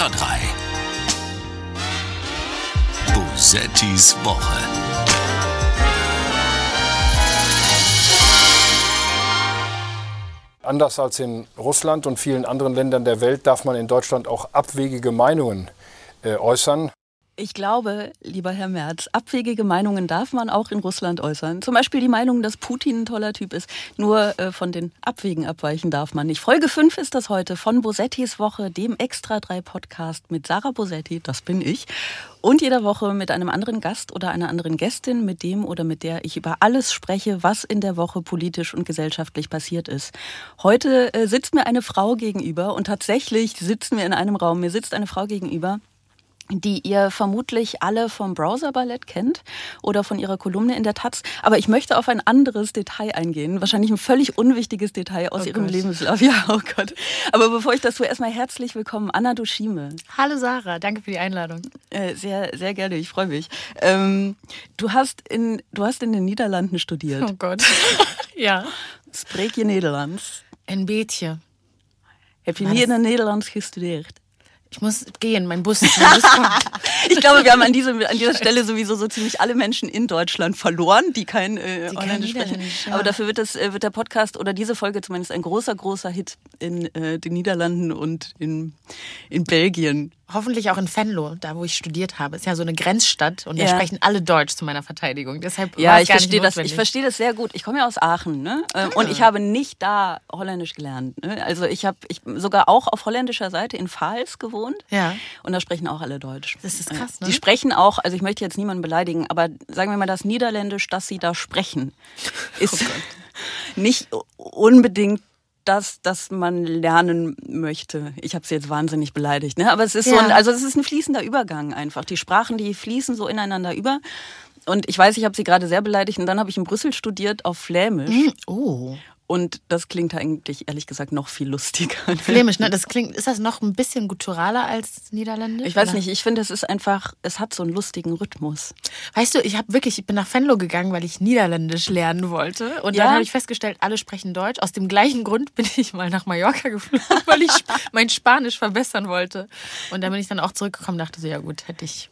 Extra 3. Bosettis Woche. Anders als in Russland und vielen anderen Ländern der Welt darf man in Deutschland auch abwegige Meinungen äh, äußern. Ich glaube, lieber Herr Merz, abwegige Meinungen darf man auch in Russland äußern. Zum Beispiel die Meinung, dass Putin ein toller Typ ist. Nur äh, von den Abwegen abweichen darf man nicht. Folge 5 ist das heute von Bosettis Woche, dem Extra 3 Podcast mit Sarah Bosetti, das bin ich. Und jeder Woche mit einem anderen Gast oder einer anderen Gästin, mit dem oder mit der ich über alles spreche, was in der Woche politisch und gesellschaftlich passiert ist. Heute äh, sitzt mir eine Frau gegenüber und tatsächlich sitzen wir in einem Raum. Mir sitzt eine Frau gegenüber, die ihr vermutlich alle vom Browser-Ballett kennt oder von ihrer Kolumne in der Taz. Aber ich möchte auf ein anderes Detail eingehen. Wahrscheinlich ein völlig unwichtiges Detail aus oh ihrem Gott. Lebenslauf. Ja, oh Gott. Aber bevor ich das tue, erstmal herzlich willkommen, Anna Dushime. Hallo Sarah, danke für die Einladung. Äh, sehr, sehr gerne, ich freue mich. Ähm, du, hast in, du hast in den Niederlanden studiert. Oh Gott. ja. Spreek je Nederlands? Ein beetje. Heb je nie in het Nederlands gestudeerd? Ich muss gehen, mein Bus, mein Bus kommt. ich glaube, wir haben an, diesem, an dieser Stelle sowieso so ziemlich alle Menschen in Deutschland verloren, die kein äh, die Holländisch sprechen. Ja. Aber dafür wird, das, äh, wird der Podcast oder diese Folge zumindest ein großer, großer Hit in äh, den Niederlanden und in, in Belgien hoffentlich auch in Venlo, da wo ich studiert habe. Ist ja so eine Grenzstadt und ja. da sprechen alle Deutsch zu meiner Verteidigung. Deshalb ja, ich verstehe das. Ich verstehe das sehr gut. Ich komme ja aus Aachen, ne? Ah. Und ich habe nicht da Holländisch gelernt. Ne? Also ich habe ich sogar auch auf holländischer Seite in Pfalz gewohnt. Ja. Und da sprechen auch alle Deutsch. Das ist krass. Ne? Die sprechen auch. Also ich möchte jetzt niemanden beleidigen, aber sagen wir mal das Niederländisch, das sie da sprechen, oh ist oh nicht unbedingt das, das man lernen möchte. Ich habe sie jetzt wahnsinnig beleidigt, ne? Aber es ist ja. so ein, also es ist ein fließender Übergang einfach. Die Sprachen, die fließen so ineinander über. Und ich weiß, ich habe sie gerade sehr beleidigt und dann habe ich in Brüssel studiert auf Flämisch. Mm, oh. Und das klingt eigentlich ehrlich gesagt noch viel lustiger. Flämisch, ne? Das klingt, ist das noch ein bisschen gutturaler als Niederländisch? Ich weiß oder? nicht, ich finde, es ist einfach, es hat so einen lustigen Rhythmus. Weißt du, ich habe wirklich, ich bin nach Venlo gegangen, weil ich Niederländisch lernen wollte. Und ja? dann habe ich festgestellt, alle sprechen Deutsch. Aus dem gleichen Grund bin ich mal nach Mallorca geflogen, weil ich mein Spanisch verbessern wollte. Und dann bin ich dann auch zurückgekommen und dachte so, ja gut, hätte ich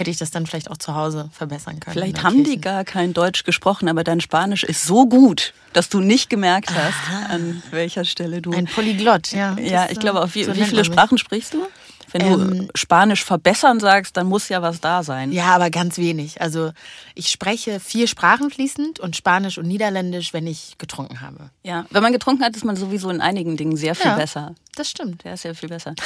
hätte ich das dann vielleicht auch zu Hause verbessern können. Vielleicht haben Kirche. die gar kein Deutsch gesprochen, aber dein Spanisch ist so gut, dass du nicht gemerkt hast, Aha. an welcher Stelle du. Ein Polyglott, ja. Ja, ich glaube, auf wie, so wie viele Sprachen sprichst du? Wenn du ähm, Spanisch verbessern sagst, dann muss ja was da sein. Ja, aber ganz wenig. Also ich spreche vier Sprachen fließend und Spanisch und Niederländisch, wenn ich getrunken habe. Ja, wenn man getrunken hat, ist man sowieso in einigen Dingen sehr viel ja, besser. Das stimmt. Der ist ja viel besser.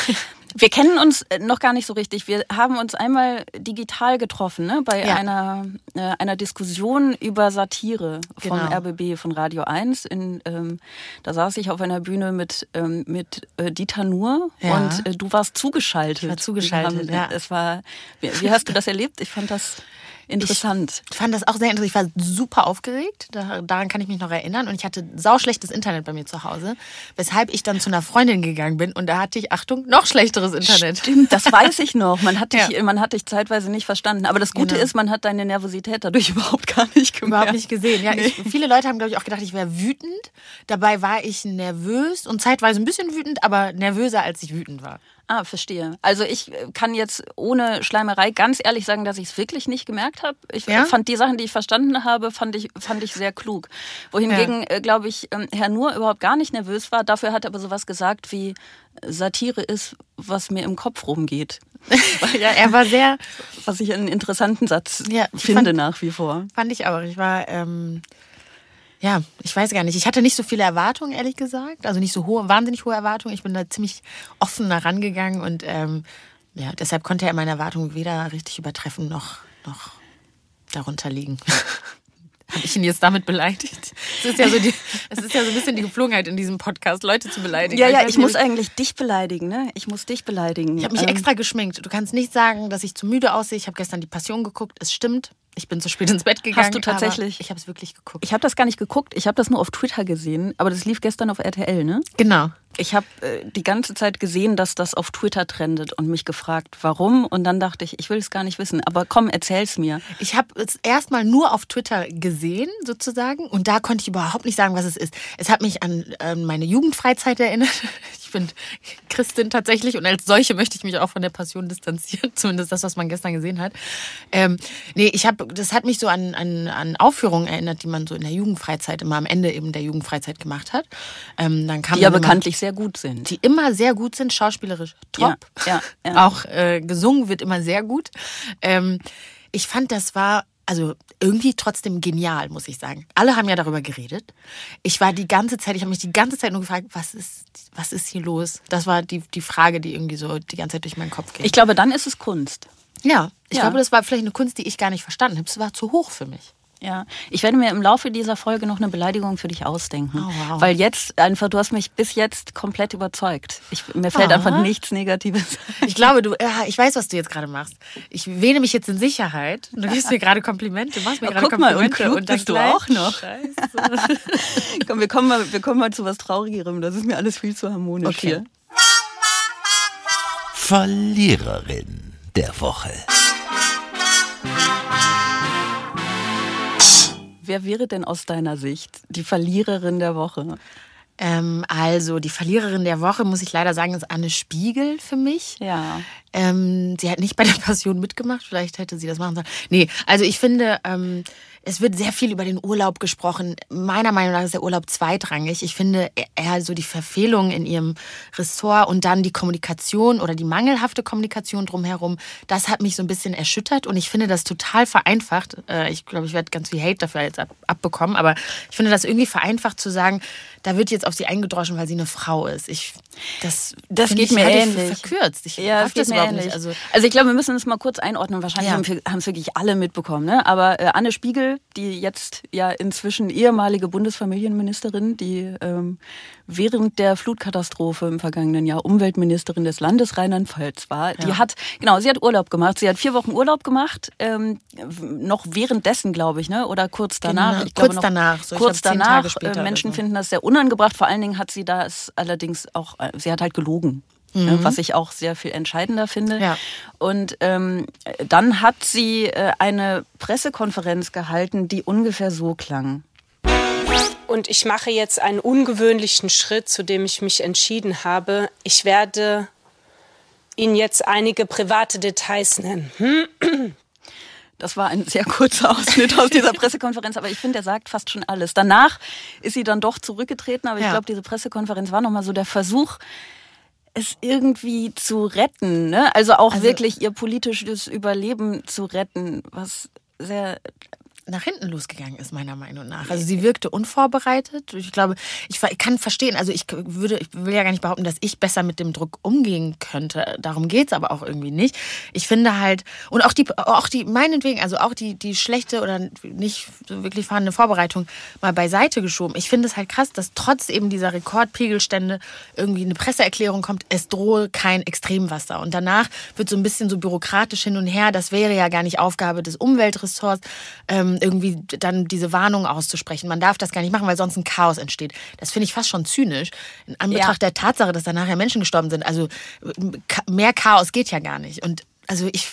Wir kennen uns äh, noch gar nicht so richtig. Wir haben uns einmal digital getroffen, ne? bei ja. einer, äh, einer Diskussion über Satire vom genau. RBB, von Radio 1. In, ähm, da saß ich auf einer Bühne mit, ähm, mit äh, Dieter Nuhr ja. und äh, du warst zugeschaltet. Ich war zugeschaltet, haben, ja. Es war, wie, wie hast du das erlebt? Ich fand das interessant. Ich fand das auch sehr interessant. Ich war super aufgeregt. daran kann ich mich noch erinnern. Und ich hatte sauschlechtes Internet bei mir zu Hause, weshalb ich dann zu einer Freundin gegangen bin. Und da hatte ich, Achtung, noch schlechteres Internet. Stimmt, das weiß ich noch. Man hat dich, ja. man hat dich zeitweise nicht verstanden. Aber das Gute genau. ist, man hat deine Nervosität dadurch überhaupt gar nicht gemerkt. Überhaupt nicht gesehen. Ja, nee. ich, viele Leute haben, glaube ich, auch gedacht, ich wäre wütend. Dabei war ich nervös und zeitweise ein bisschen wütend, aber nervöser, als ich wütend war. Ah, verstehe. Also ich äh, kann jetzt ohne Schleimerei ganz ehrlich sagen, dass ich es wirklich nicht gemerkt habe. Ich ja? fand die Sachen, die ich verstanden habe, fand ich, fand ich sehr klug. Wohingegen, ja. äh, glaube ich, ähm, Herr Nur überhaupt gar nicht nervös war. Dafür hat er aber sowas gesagt wie, Satire ist, was mir im Kopf rumgeht. ja, er war sehr... Was ich einen interessanten Satz ja, finde fand, nach wie vor. Fand ich auch. Ich war... Ähm ja, ich weiß gar nicht. Ich hatte nicht so viele Erwartungen, ehrlich gesagt. Also nicht so hohe, wahnsinnig hohe Erwartungen. Ich bin da ziemlich offen herangegangen und ähm, ja, deshalb konnte er meine Erwartungen weder richtig übertreffen noch, noch darunter liegen. Habe ich ihn jetzt damit beleidigt? Es ist, ja so es ist ja so ein bisschen die Geflogenheit in diesem Podcast, Leute zu beleidigen. Ja, ja, ich, ich muss eigentlich dich beleidigen, ne? Ich muss dich beleidigen. Ich habe mich ähm. extra geschminkt. Du kannst nicht sagen, dass ich zu müde aussehe. Ich habe gestern die Passion geguckt. Es stimmt. Ich bin zu spät ins Bett gegangen. Hast du tatsächlich? Ich habe es wirklich geguckt. Ich habe das gar nicht geguckt. Ich habe das nur auf Twitter gesehen. Aber das lief gestern auf RTL, ne? Genau. Ich habe äh, die ganze Zeit gesehen, dass das auf Twitter trendet und mich gefragt, warum. Und dann dachte ich, ich will es gar nicht wissen. Aber komm, erzähl's mir. Ich habe es erstmal nur auf Twitter gesehen, sozusagen. Und da konnte ich überhaupt nicht sagen, was es ist. Es hat mich an, an meine Jugendfreizeit erinnert. bin Christin tatsächlich und als solche möchte ich mich auch von der Passion distanzieren, zumindest das, was man gestern gesehen hat. Ähm, nee, ich habe, das hat mich so an, an, an Aufführungen erinnert, die man so in der Jugendfreizeit immer am Ende eben der Jugendfreizeit gemacht hat. Ähm, dann kam Die ja bekanntlich sehr gut sind. die immer sehr gut sind, schauspielerisch top. Ja, ja, ja. Auch äh, gesungen wird immer sehr gut. Ähm, ich fand, das war also irgendwie trotzdem genial, muss ich sagen. Alle haben ja darüber geredet. Ich war die ganze Zeit, ich habe mich die ganze Zeit nur gefragt, was ist, was ist hier los? Das war die, die Frage, die irgendwie so die ganze Zeit durch meinen Kopf ging. Ich glaube, dann ist es Kunst. ja, ich Ja. glaube, das war vielleicht eine Kunst, die ich gar nicht verstanden habe. Es war zu hoch für mich. Ja, ich werde mir im Laufe dieser Folge noch eine Beleidigung für dich ausdenken. Oh, wow. Weil jetzt einfach, du hast mich bis jetzt komplett überzeugt. Ich, mir fällt Ah. einfach nichts Negatives ein. Ich glaube, du, ja, ich weiß, was du jetzt gerade machst. Ich wähne mich jetzt in Sicherheit. Du gibst mir gerade Komplimente. Du machst mir Ja, gerade guck mal, und Komplimente. klug dann bist du auch noch. Komm, wir kommen mal, wir kommen mal zu was Traurigerem. Das ist mir alles viel zu harmonisch Okay. hier. Verliererin der Woche. Wer wäre denn aus deiner Sicht die Verliererin der Woche? Ähm, also, die Verliererin der Woche, muss ich leider sagen, ist Anne Spiegel für mich. Ja. Ähm, sie hat nicht bei der Passion mitgemacht, vielleicht hätte sie das machen sollen. Nee, also ich finde, ähm, es wird sehr viel über den Urlaub gesprochen. Meiner Meinung nach ist der Urlaub zweitrangig. Ich finde eher so die Verfehlung in ihrem Ressort und dann die Kommunikation oder die mangelhafte Kommunikation drumherum, das hat mich so ein bisschen erschüttert und ich finde das total vereinfacht. Äh, ich glaube, ich werde ganz viel Hate dafür jetzt ab, abbekommen, aber ich finde das irgendwie vereinfacht zu sagen, da wird jetzt auf sie eingedroschen, weil sie eine Frau ist. Ich, das Das geht mir relativ ähnlich. verkürzt. Ich Ja, es geht mir überhaupt ähnlich. nicht. Also, Also, ich glaube, wir müssen das mal kurz einordnen. Wahrscheinlich Ja. haben wir- haben es wirklich alle mitbekommen. Ne? Aber äh, Anne Spiegel, die jetzt ja inzwischen ehemalige Bundesfamilienministerin, die ähm, während der Flutkatastrophe im vergangenen Jahr Umweltministerin des Landes Rheinland-Pfalz war, die Ja. hat, genau, sie hat Urlaub gemacht. Sie hat vier Wochen Urlaub gemacht, ähm, noch währenddessen, glaube ich, ne? oder kurz danach. Genau, ich glaube kurz noch, danach, so, kurz glaube, danach. Menschen so. finden das sehr unangebracht. Vor allen Dingen hat sie das allerdings auch, äh, sie hat halt gelogen. ne, Was ich auch sehr viel entscheidender finde. Mhm. Ja. Und ähm, dann hat sie äh, eine Pressekonferenz gehalten, die ungefähr so klang. Und ich mache jetzt einen ungewöhnlichen Schritt, zu dem ich mich entschieden habe. Ich werde Ihnen jetzt einige private Details nennen. Das war ein sehr kurzer Ausschnitt aus dieser Pressekonferenz, aber ich finde, er sagt fast schon alles. Danach ist sie dann doch zurückgetreten, aber ich Ja. glaube, diese Pressekonferenz war nochmal so der Versuch, es irgendwie zu retten. Ne? Also auch Also- wirklich ihr politisches Überleben zu retten, was sehr nach hinten losgegangen ist, meiner Meinung nach. Also sie wirkte unvorbereitet. Ich glaube, ich, kann verstehen, also ich würde, ich will ja gar nicht behaupten, dass ich besser mit dem Druck umgehen könnte. Darum geht's aber auch irgendwie nicht. Ich finde halt, und auch die, auch die, meinetwegen, also auch die, die schlechte oder nicht so wirklich vorhandene Vorbereitung mal beiseite geschoben. Ich finde es halt krass, dass trotz eben dieser Rekordpegelstände irgendwie eine Presseerklärung kommt, es drohe kein Extremwasser. Und danach wird so ein bisschen so bürokratisch hin und her, das wäre ja gar nicht Aufgabe des Umweltressorts, ähm, irgendwie dann diese Warnung auszusprechen. Man darf das gar nicht machen, weil sonst ein Chaos entsteht. Das finde ich fast schon zynisch. In Anbetracht der Tatsache, dass da nachher Menschen gestorben sind. Also mehr Chaos geht ja gar nicht. Und also ich,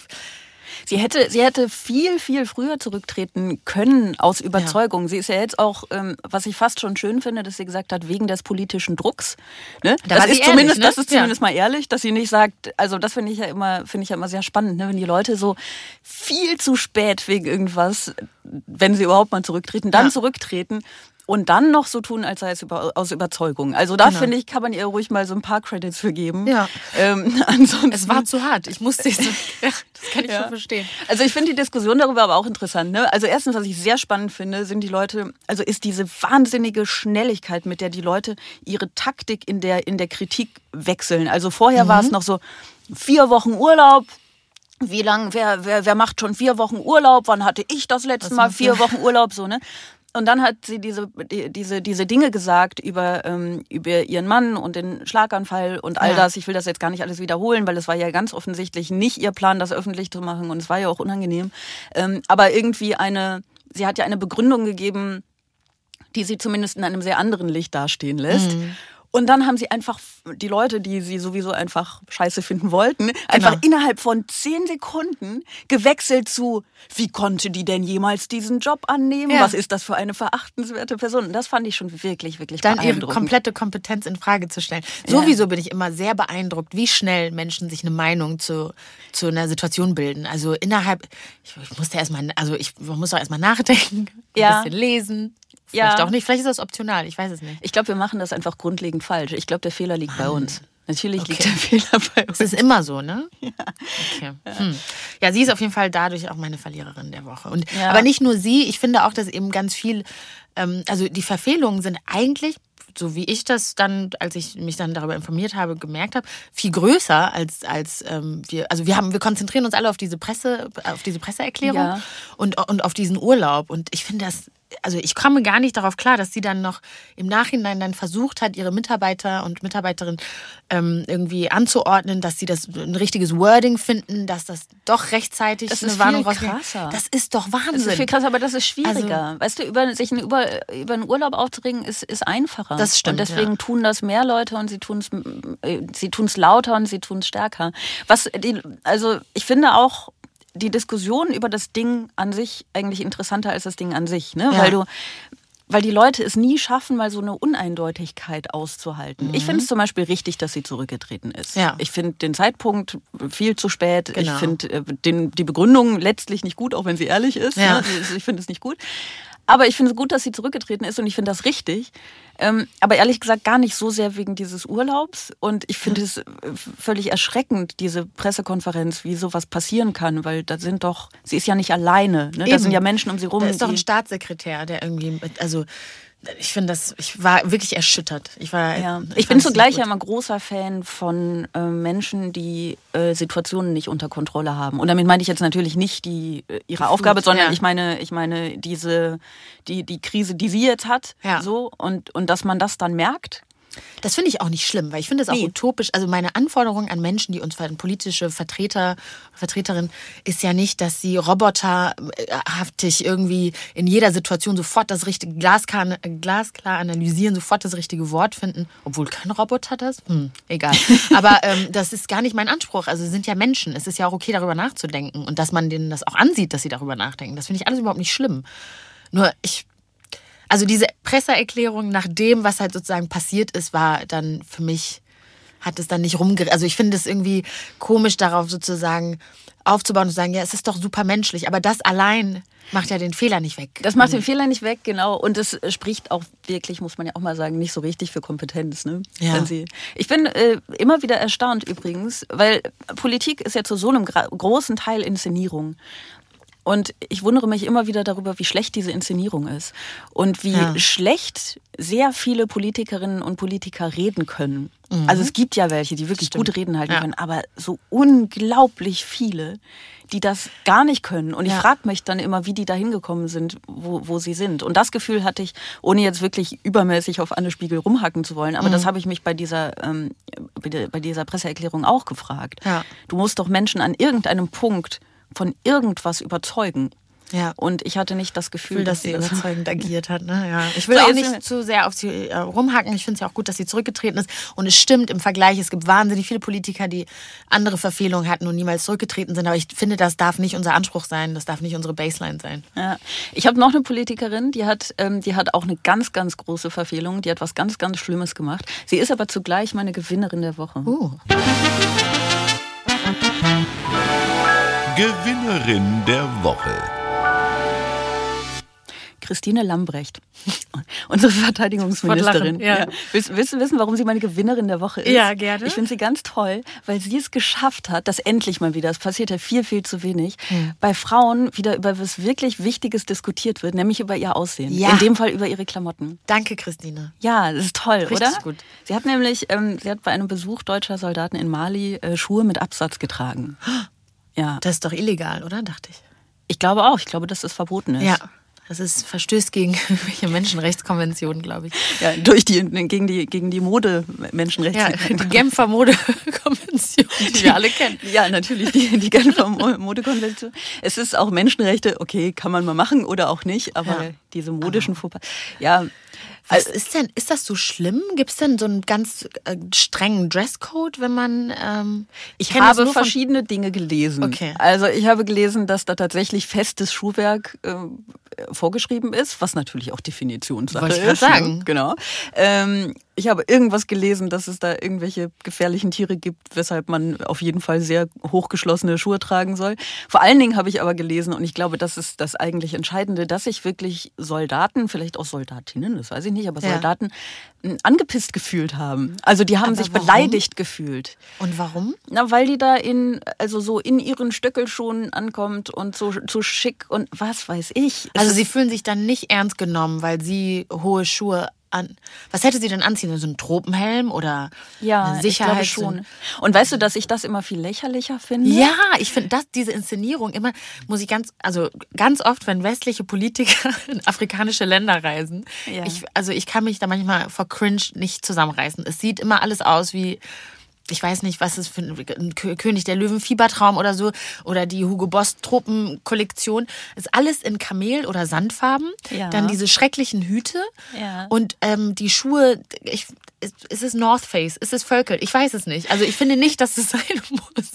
Sie hätte, sie hätte viel, viel früher zurücktreten können aus Überzeugung. Sie ist ja jetzt auch, ähm, was ich fast schon schön finde, dass sie gesagt hat, wegen des politischen Drucks. Ne? Da Das ist ehrlich, zumindest, ne? das ist Ja. zumindest mal ehrlich, dass sie nicht sagt, also das finde ich ja immer, finde ich ja immer sehr spannend, ne? wenn die Leute so viel zu spät wegen irgendwas, wenn sie überhaupt mal zurücktreten, dann Ja. zurücktreten. Und dann noch so tun, als sei es über, aus Überzeugung. Also da Genau. finde ich, kann man ihr ruhig mal so ein paar Credits für geben. Ja. Ähm, ansonsten es war zu hart. Ich musste es. Ja, das kann ich schon verstehen. also ich finde die Diskussion darüber aber auch interessant. Ne? Also erstens, was ich sehr spannend finde, sind die Leute, also ist diese wahnsinnige Schnelligkeit, mit der die Leute ihre Taktik in der, in der Kritik wechseln. Also vorher war es noch so vier Wochen Urlaub. Wie lang, wer, wer, wer macht schon vier Wochen Urlaub? Wann hatte ich das letzte Mal vier Wochen Urlaub? So, ne? Und dann hat sie diese, die- diese, diese Dinge gesagt über, ähm, über ihren Mann und den Schlaganfall und all Ja. das. Ich will das jetzt gar nicht alles wiederholen, weil es war ja ganz offensichtlich nicht ihr Plan, das öffentlich zu machen und es war ja auch unangenehm. Ähm, aber irgendwie eine, sie hat ja eine Begründung gegeben, die sie zumindest in einem sehr anderen Licht dastehen lässt. Und dann haben sie einfach die Leute, die sie sowieso einfach scheiße finden wollten, einfach innerhalb von zehn Sekunden gewechselt zu, wie konnte die denn jemals diesen Job annehmen? Ja. Was ist das für eine verachtenswerte Person? Und das fand ich schon wirklich, wirklich dann ihre beeindruckend. komplette Kompetenz in Frage zu stellen. Sowieso bin ich immer sehr beeindruckt, wie schnell Menschen sich eine Meinung zu, zu einer Situation bilden. Also innerhalb, ich, ich musste erstmal, also ich man muss auch erstmal nachdenken, Ja. ein bisschen lesen. Ja. Vielleicht auch nicht, vielleicht ist das optional, ich weiß es nicht. Ich glaube, wir machen das einfach grundlegend falsch. Ich glaube, der Fehler liegt bei uns. Natürlich liegt Okay. der Fehler bei uns. Es ist immer so, ne? Ja. Okay. Hm. Ja, sie ist auf jeden Fall dadurch auch meine Verliererin der Woche. Und, Ja. Aber nicht nur sie, ich finde auch, dass eben ganz viel, ähm, also die Verfehlungen sind eigentlich, so wie ich das dann, als ich mich dann darüber informiert habe, gemerkt habe, viel größer als, als ähm, wir, also wir haben, wir konzentrieren uns alle auf diese Presse, auf diese Presseerklärung Ja. und, und auf diesen Urlaub. Und ich finde das, also ich komme gar nicht darauf klar, dass sie dann noch im Nachhinein dann versucht hat, ihre Mitarbeiter und Mitarbeiterinnen ähm, irgendwie anzuordnen, dass sie das ein richtiges Wording finden, dass das doch rechtzeitig Das eine ist Warnung viel krasser. Das ist doch Wahnsinn. Das ist viel krasser, aber das ist schwieriger. Also- weißt du, über, sich einen über, über einen Urlaub aufzuregen, ist, ist einfacher. Das stimmt, Und deswegen ja. tun das mehr Leute und sie tun es sie tun's lauter und sie tun es stärker. Was die, also ich finde auch die Diskussion über das Ding an sich eigentlich interessanter als das Ding an sich, ne? Ja. Weil du weil die Leute es nie schaffen, mal so eine Uneindeutigkeit auszuhalten. Ich finde es zum Beispiel richtig, dass sie zurückgetreten ist. Mhm. Ja. Ich finde den Zeitpunkt viel zu spät. Genau. Ich finde äh, die Begründung letztlich nicht gut, auch wenn sie ehrlich ist. Ja. Ne? Ich finde es nicht gut. Aber ich finde es gut, dass sie zurückgetreten ist und ich finde das richtig. Ähm, aber ehrlich gesagt gar nicht so sehr wegen dieses Urlaubs. Und ich finde es äh, völlig erschreckend, diese Pressekonferenz, wie sowas passieren kann, weil da sind doch, sie ist ja nicht alleine. Ne? Da sind ja Menschen um sie rum. Da ist doch ein Staatssekretär, der irgendwie, also ich finde das, ich war wirklich erschüttert. Ich war, Ja. ich Ich bin zugleich ja immer großer Fan von äh, Menschen, die äh, Situationen nicht unter Kontrolle haben. Und damit meine ich jetzt natürlich nicht die äh, ihre Aufgabe, sondern ja. ich meine, ich meine diese die die Krise, die sie jetzt hat, Ja. so und und dass man das dann merkt. Das finde ich auch nicht schlimm, weil ich finde es auch Nee. utopisch. Also meine Anforderung an Menschen, die uns ver- politische Vertreter, Vertreterin, ist ja nicht, dass sie roboterhaftig irgendwie in jeder Situation sofort das richtige glasklar, glasklar analysieren, sofort das richtige Wort finden, obwohl kein Roboter das. Hm, egal. Aber ähm, das ist gar nicht mein Anspruch. Also sie sind ja Menschen. Es ist ja auch okay, darüber nachzudenken und dass man denen das auch ansieht, dass sie darüber nachdenken. Das finde ich alles überhaupt nicht schlimm. Nur ich also diese Presseerklärung nach dem, was halt sozusagen passiert ist, war dann für mich, hat es dann nicht rumger... Also ich finde es irgendwie komisch, darauf sozusagen aufzubauen und zu sagen, ja, es ist doch super menschlich, aber das allein macht ja den Fehler nicht weg. Das macht den Fehler nicht weg, genau. Und es spricht auch wirklich, muss man ja auch mal sagen, nicht so richtig für Kompetenz. Ne? Ja. Ich bin äh, immer wieder erstaunt übrigens, weil Politik ist ja zu so einem großen Teil Inszenierung. Und ich wundere mich immer wieder darüber, wie schlecht diese Inszenierung ist. Und wie Ja. schlecht sehr viele Politikerinnen und Politiker reden können. Also es gibt ja welche, die wirklich Stimmt. gut reden halten Ja. können, aber so unglaublich viele, die das gar nicht können. Und ich Ja. frage mich dann immer, wie die da hingekommen sind, wo, wo sie sind. Und das Gefühl hatte ich, ohne jetzt wirklich übermäßig auf Anne Spiegel rumhacken zu wollen, aber Mhm. das habe ich mich bei dieser, ähm, bei dieser Presseerklärung auch gefragt. Du musst doch Menschen an irgendeinem Punkt von irgendwas überzeugen. Ja. Und ich hatte nicht das Gefühl, Gefühl, dass sie das überzeugend agiert hat. Ne? Ja. Ich will So, auch jetzt nicht zu sehr auf sie äh, rumhacken. Ich finde es ja auch gut, dass sie zurückgetreten ist. Und es stimmt im Vergleich, es gibt wahnsinnig viele Politiker, die andere Verfehlungen hatten und niemals zurückgetreten sind. Aber ich finde, das darf nicht unser Anspruch sein. Das darf nicht unsere Baseline sein. Ja. Ich habe noch eine Politikerin, die hat, ähm, die hat auch eine ganz, ganz große Verfehlung. Die hat was ganz, ganz Schlimmes gemacht. Sie ist aber zugleich meine Gewinnerin der Woche. Uh. Gewinnerin der Woche. Christine Lambrecht, unsere Verteidigungsministerin. Lachen, ja. Willst, willst du wissen, warum sie meine Gewinnerin der Woche ist? Ja, gerne. Ich finde sie ganz toll, weil sie es geschafft hat, dass endlich mal wieder, es passiert ja viel, viel zu wenig, Hm. bei Frauen wieder über was wirklich Wichtiges diskutiert wird, nämlich über ihr Aussehen. Ja. In dem Fall über ihre Klamotten. Danke, Christine. Ja, das ist toll, Richtig oder? gut. Sie hat nämlich, ähm, sie hat bei einem Besuch deutscher Soldaten in Mali äh, Schuhe mit Absatz getragen. Ja, Das ist doch illegal, oder? Dachte ich. ich glaube auch. Ich glaube, dass das verboten ist. Ja. Das ist verstößt gegen welche Menschenrechtskonventionen, glaube ich. Ja, durch die, gegen die, gegen die Mode Menschenrechts. Ja, die Genfer Modekonvention, die wir alle kennen. Ja, natürlich, die, die Genfer Mo- Modekonvention. Es ist auch Menschenrechte, okay, kann man mal machen oder auch nicht, aber Ja. diese modischen Fauxpas. Ja, Was ist denn, ist das so schlimm? Gibt es denn so einen ganz äh, strengen Dresscode, wenn man. Ähm, Ich habe von- verschiedene Dinge gelesen. Okay. Also ich habe gelesen, dass da tatsächlich festes Schuhwerk äh, vorgeschrieben ist, was natürlich auch Definitionssache Wollte ich ist. ne? sagen. Genau. Ähm, ich habe irgendwas gelesen, dass es da irgendwelche gefährlichen Tiere gibt, weshalb man auf jeden Fall sehr hochgeschlossene Schuhe tragen soll. Vor allen Dingen habe ich aber gelesen, und ich glaube, das ist das eigentlich Entscheidende, dass sich wirklich Soldaten, vielleicht auch Soldatinnen, das weiß ich nicht, aber Ja. Soldaten mh, angepisst gefühlt haben. Also die haben Aber sich warum? beleidigt gefühlt. Und warum? Na, weil die da in, also so in ihren Stöckelschuhen ankommt und so, so schick und was weiß ich. Es Also ist- sie fühlen sich dann nicht ernst genommen, weil sie hohe Schuhe an. Was hätte sie denn anziehen? So einen Tropenhelm oder ja, eine ich glaube Sicherheit? schon. Und weißt du, dass ich das immer viel lächerlicher finde? Ja, ich finde das, diese Inszenierung immer, muss ich ganz, also ganz oft, wenn westliche Politiker in afrikanische Länder reisen, Ja. ich, also ich kann mich da manchmal vor Cringe nicht zusammenreißen. Es sieht immer alles aus wie, ich weiß nicht, was es für ein ein Kö- König der Löwen Fiebertraum oder so oder die Hugo Boss Tropenkollektion ist alles in Kamel oder Sandfarben. Ja. Dann diese schrecklichen Hüte Ja. und ähm, die Schuhe. Ich, ist, ist es North Face? Ist es Völkel? Ich weiß es nicht. Also ich finde nicht, dass es sein muss.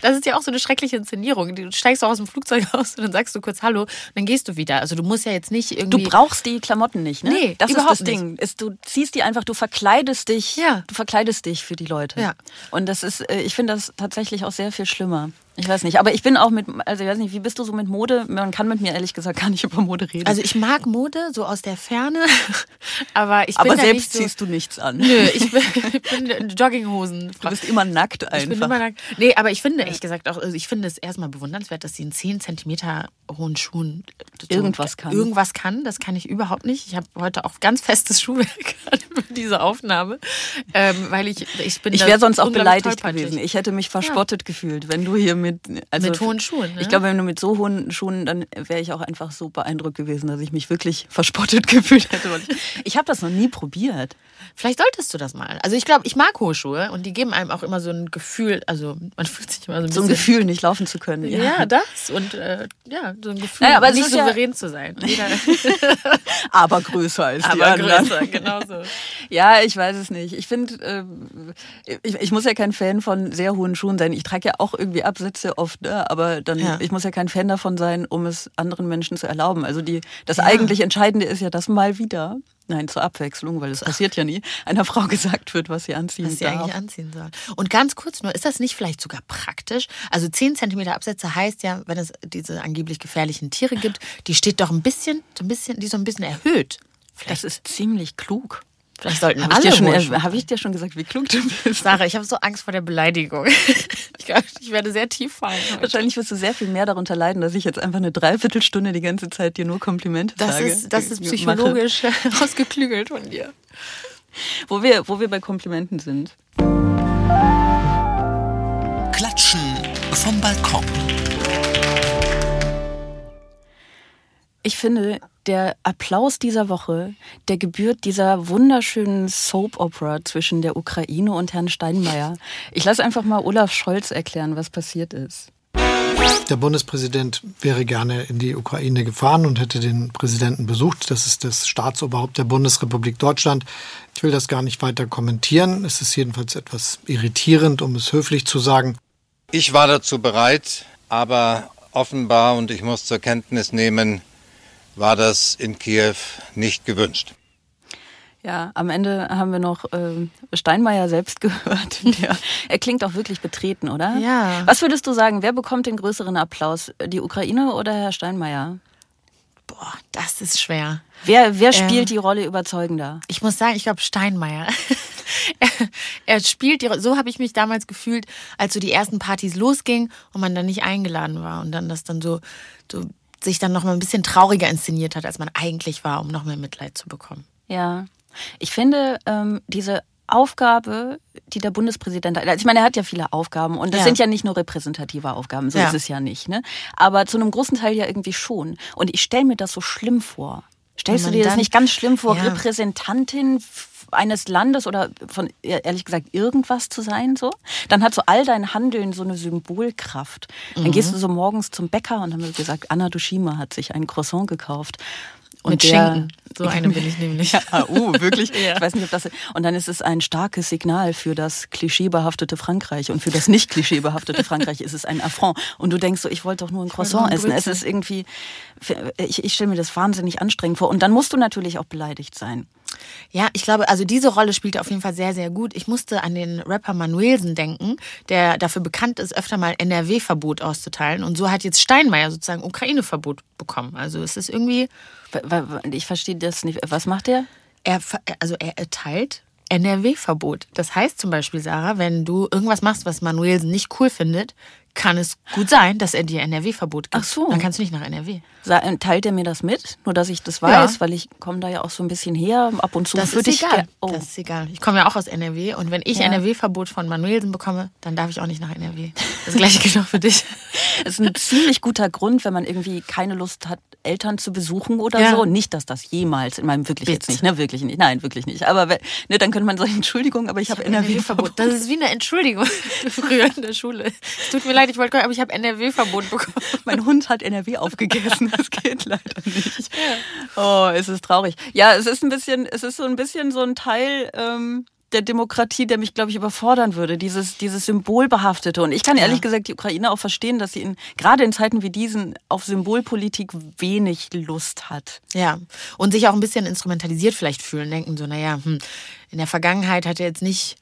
Das ist ja auch so eine schreckliche Inszenierung. Du steigst auch aus dem Flugzeug aus und dann sagst du kurz Hallo und dann gehst du wieder. Also du musst ja jetzt nicht Du irgendwie. brauchst die Klamotten nicht, ne? Nee, das überhaupt ist das Ding. Ist, du ziehst die einfach, du verkleidest dich. Ja. Du verkleidest dich für die Leute. Ja. Und das ist, äh, ich finde das tatsächlich auch sehr viel schlimmer. Ich weiß nicht, aber ich bin auch mit, also ich weiß nicht, wie bist du so mit Mode? Man kann mit mir ehrlich gesagt gar nicht über Mode reden. Also ich mag Mode so aus der Ferne, aber ich bin aber selbst so, ziehst du nichts an. Nö, ich bin, ich bin in Jogginghosen. Du bist immer nackt einfach. Ich bin immer nackt. Nee, aber ich finde, ehrlich gesagt, auch, also ich finde es erstmal bewundernswert, dass sie in 10 Zentimeter hohen Schuhen Irgendwas kann. Irgendwas kann, das kann ich überhaupt nicht. Ich habe heute auch ganz festes Schuhwerk für diese Aufnahme, ähm, weil ich, ich bin Ich wäre sonst auch beleidigt gewesen. Ich hätte mich verspottet gefühlt, wenn du hier mit also Mit hohen Schuhen, ne? Ich glaube, wenn du mit so hohen Schuhen, dann wäre ich auch einfach so beeindruckt gewesen, dass ich mich wirklich verspottet gefühlt hätte. Ich, ich habe das noch nie probiert. Vielleicht solltest du das mal. Also ich glaube, ich mag hohe Schuhe und die geben einem auch immer so ein Gefühl, also man fühlt sich immer so ein So ein bisschen... Gefühl, nicht laufen zu können. Ja, das und äh, ja, so ein Gefühl, Naja, aber nicht ist ja- souverän zu sein. Aber größer als die aber anderen. größer, genau so. Ja, ich weiß es nicht. Ich finde, äh, ich, ich muss ja kein Fan von sehr hohen Schuhen sein. Ich trage ja auch irgendwie Absätze oft, ne? aber dann, Ja. ich muss ja kein Fan davon sein, um es anderen Menschen zu erlauben. Also die, das eigentlich Entscheidende ist ja, dass mal wieder, nein, zur Abwechslung, weil das passiert ja nie, einer Frau gesagt wird, was sie anziehen was sie darf. eigentlich anziehen soll. Und ganz kurz nur, ist das nicht vielleicht sogar praktisch? Also 10 Zentimeter Absätze heißt ja, wenn es diese angeblich gefährlichen Tiere gibt, die steht doch ein bisschen, so ein bisschen, die ist so ein bisschen erhöht. das ist ziemlich klug. Vielleicht sollten Habe ich, alle dir schon, hohe er- Schuhe hab ich dir schon gesagt, wie klug du bist? Sarah, ich habe so Angst vor der Beleidigung. Ich, glaub, ich werde sehr tief fallen. heute. Wahrscheinlich wirst du sehr viel mehr darunter leiden, dass ich jetzt einfach eine Dreiviertelstunde die ganze Zeit dir nur Komplimente Das sage. ist, das ist mache. psychologisch ausgeklügelt von dir. Wo wir, wo wir bei Komplimenten sind. Klatschen vom Balkon. Ich finde, der Applaus dieser Woche, der gebührt dieser wunderschönen Soap-Opera zwischen der Ukraine und Herrn Steinmeier. Ich lasse einfach mal Olaf Scholz erklären, was passiert ist. Der Bundespräsident wäre gerne in die Ukraine gefahren und hätte den Präsidenten besucht. Das ist das Staatsoberhaupt der Bundesrepublik Deutschland. Ich will das gar nicht weiter kommentieren. Es ist jedenfalls etwas irritierend, um es höflich zu sagen. Ich war dazu bereit, aber offenbar, und ich muss zur Kenntnis nehmen, war das in Kiew nicht gewünscht. Ja, am Ende haben wir noch ähm, Steinmeier selbst gehört. Der, er klingt auch wirklich betreten, oder? Ja. Was würdest du sagen, wer bekommt den größeren Applaus? Die Ukraine oder Herr Steinmeier? Boah, das ist schwer. Wer, wer spielt Ähm. die Rolle überzeugender? Ich muss sagen, ich glaube Steinmeier. er, er spielt, die, so habe ich mich damals gefühlt, als so die ersten Partys losgingen und man dann nicht eingeladen war und dann das dann so, so sich dann noch mal ein bisschen trauriger inszeniert hat, als man eigentlich war, um noch mehr Mitleid zu bekommen. Ja, ich finde ähm, diese Aufgabe, die der Bundespräsident hat, also ich meine, er hat ja viele Aufgaben und das Ja. sind ja nicht nur repräsentative Aufgaben, so Ja. ist es ja nicht, ne? Aber zu einem großen Teil ja irgendwie schon. Und ich stelle mir das so schlimm vor. Stellst du dir das nicht ganz schlimm vor, Ja. Repräsentantin eines Landes oder von ehrlich gesagt irgendwas zu sein so? Dann hat so all dein Handeln so eine Symbolkraft. Dann Mhm. gehst du so morgens zum Bäcker und dann wird gesagt, Anna Dushima hat sich ein Croissant gekauft. Und Mit der- Schinken. So eine bin ich nämlich. Ja, ah, uh, wirklich? Ja. Ich weiß nicht, ob das. Und dann ist es ein starkes Signal für das klischeebehaftete Frankreich und für das nicht klischeebehaftete Frankreich ist es ein Affront. Und du denkst so, ich wollte doch nur ein Croissant essen. Es Brötchen. ist irgendwie, ich, ich stelle mir das wahnsinnig anstrengend vor. Und dann musst du natürlich auch beleidigt sein. Ja, ich glaube, also diese Rolle spielt er auf jeden Fall sehr, sehr gut. Ich musste an den Rapper Manuelsen denken, der dafür bekannt ist, öfter mal NRW-Verbot auszuteilen. Und so hat jetzt Steinmeier sozusagen Ukraine-Verbot bekommen. Also es ist irgendwie, Ich verstehe das nicht. Was macht der? er, also er erteilt NRW-Verbot. Das heißt zum Beispiel, Sarah, wenn du irgendwas machst, was Manuelsen nicht cool findet, kann es gut sein, dass er dir NRW-Verbot gibt. Ach so. Dann kannst du nicht nach NRW. Sa- Teilt er mir das mit? Nur, dass ich das weiß, Ja. weil ich komme da ja auch so ein bisschen her. Ab und zu Das ist ich egal. Oh. Das ist egal. Ich komme ja auch aus NRW und wenn ich Ja. NRW-Verbot von Manuelsen bekomme, dann darf ich auch nicht nach NRW. Das gleiche gilt auch für dich. Das ist ein ziemlich guter Grund, wenn man irgendwie keine Lust hat, Eltern zu besuchen oder Ja. so. Nicht, dass das jemals in meinem wirklich jetzt Bitte. nicht, ne, wirklich nicht. Nein, wirklich nicht. Aber ne, dann könnte man sagen, Entschuldigung, aber ich habe NRW-Verbot. Das ist wie eine Entschuldigung früher in der Schule. Es tut mir leid, ich wollte kommen, aber ich habe NRW-Verbot bekommen. Mein Hund hat NRW aufgegessen. Das geht leider nicht. Oh, es ist traurig. Ja, es ist ein bisschen, es ist so ein bisschen so ein Teil. Ähm, der Demokratie, der mich, glaube ich, überfordern würde, dieses, dieses Symbolbehaftete. Und ich kann ehrlich gesagt die Ukraine auch verstehen, dass sie in, gerade in Zeiten wie diesen auf Symbolpolitik wenig Lust hat. Ja, und sich auch ein bisschen instrumentalisiert vielleicht fühlen, denken so, naja, hm, in der Vergangenheit hat er jetzt nicht,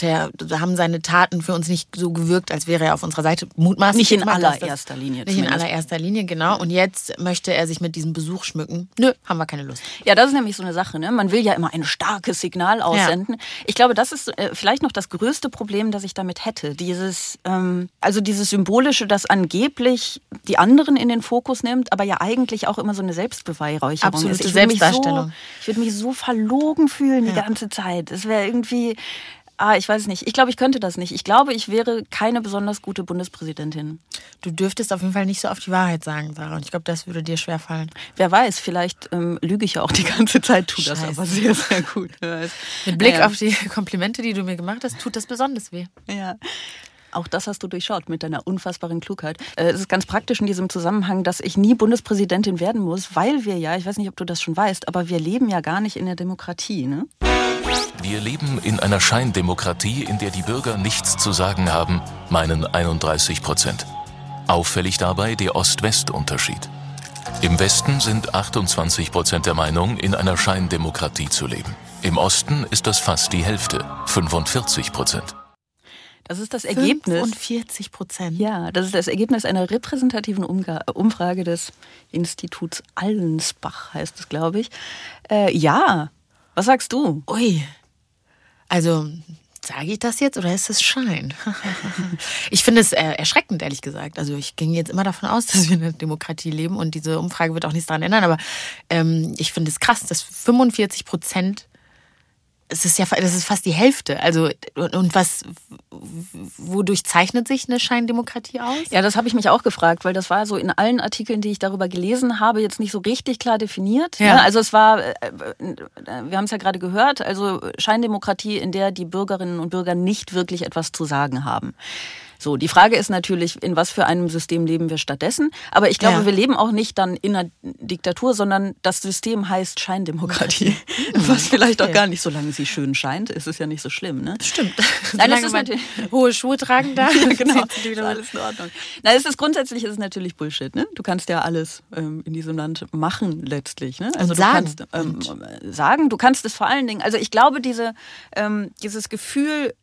er, haben seine Taten für uns nicht so gewirkt, als wäre er auf unserer Seite. Mutmaßlich Nicht in mal, dass das- allererster Linie Nicht in zumindest. allererster Linie, genau. Und jetzt möchte er sich mit diesem Besuch schmücken. Nö, haben wir keine Lust. Ja, das ist nämlich so eine Sache. Ne? Man will ja immer ein starkes Signal aussenden. Ich glaube, das ist äh, vielleicht noch das größte Problem, das ich damit hätte. Dieses, ähm, also dieses Symbolische, das angeblich die anderen in den Fokus nimmt, aber ja eigentlich auch immer so eine Selbstbeweihräucherung Absolute ist. Ich würde mich Selbstdarstellung. So, ich würde mich so verlogen fühlen die ganze Zeit. Es wäre irgendwie, ah, ich weiß es nicht. Ich glaube, ich könnte das nicht. Ich glaube, ich wäre keine besonders gute Bundespräsidentin. Du dürftest auf jeden Fall nicht so oft die Wahrheit sagen, Sarah. Und ich glaube, das würde dir schwerfallen. Wer weiß, vielleicht ähm, lüge ich ja auch die ganze Zeit, tu das aber sehr, sehr gut. Mit Blick Naja. auf die Komplimente, die du mir gemacht hast, tut das besonders weh. Ja. Auch das hast du durchschaut mit deiner unfassbaren Klugheit. Äh, Es ist ganz praktisch in diesem Zusammenhang, dass ich nie Bundespräsidentin werden muss, weil wir ja, ich weiß nicht, ob du das schon weißt, aber wir leben ja gar nicht in der Demokratie. Ne? Wir leben in einer Scheindemokratie, in der die Bürger nichts zu sagen haben, meinen 31 Prozent. Auffällig dabei der Ost-West-Unterschied. Im Westen sind 28 Prozent der Meinung, in einer Scheindemokratie zu leben. Im Osten ist das fast die Hälfte, 45 Prozent. Das ist das Ergebnis. 45 Prozent. Ja, das ist das Ergebnis einer repräsentativen Umga Umfrage des Instituts Allensbach, heißt es, glaube ich. Äh, ja, was sagst du? Ui. Also, sage ich das jetzt oder ist es Schein? ich finde es äh, erschreckend, ehrlich gesagt. Also, ich ging jetzt immer davon aus, dass wir in einer Demokratie leben und diese Umfrage wird auch nichts daran ändern. Aber ähm, ich finde es krass, dass 45 Prozent. Es ist ja, das ist fast die Hälfte. Also, und, was, wodurch zeichnet sich eine Scheindemokratie aus? Ja, das habe ich mich auch gefragt, weil das war so in allen Artikeln, die ich darüber gelesen habe, jetzt nicht so richtig klar definiert. Ja. Ne? Also es war, äh, äh, wir haben es ja gerade gehört, also Scheindemokratie, in der die Bürgerinnen und Bürger nicht wirklich etwas zu sagen haben. So, die Frage ist natürlich, in was für einem System leben wir stattdessen? Aber ich glaube, Ja. wir leben auch nicht dann in einer Diktatur, sondern das System heißt Scheindemokratie. Was vielleicht auch okay. gar nicht, solange sie schön scheint, ist es ja nicht so schlimm, ne? Stimmt. Nein, das ist natürlich- hohe Schuhe tragen darf. Ja, genau. Ist alles in Ordnung. Na, es ist grundsätzlich ist es natürlich Bullshit. Ne? Du kannst ja alles ähm, in diesem Land machen letztlich. Ne? Also Und du sagen. kannst ähm, sagen, du kannst es vor allen Dingen. Also ich glaube, diese ähm, dieses Gefühl,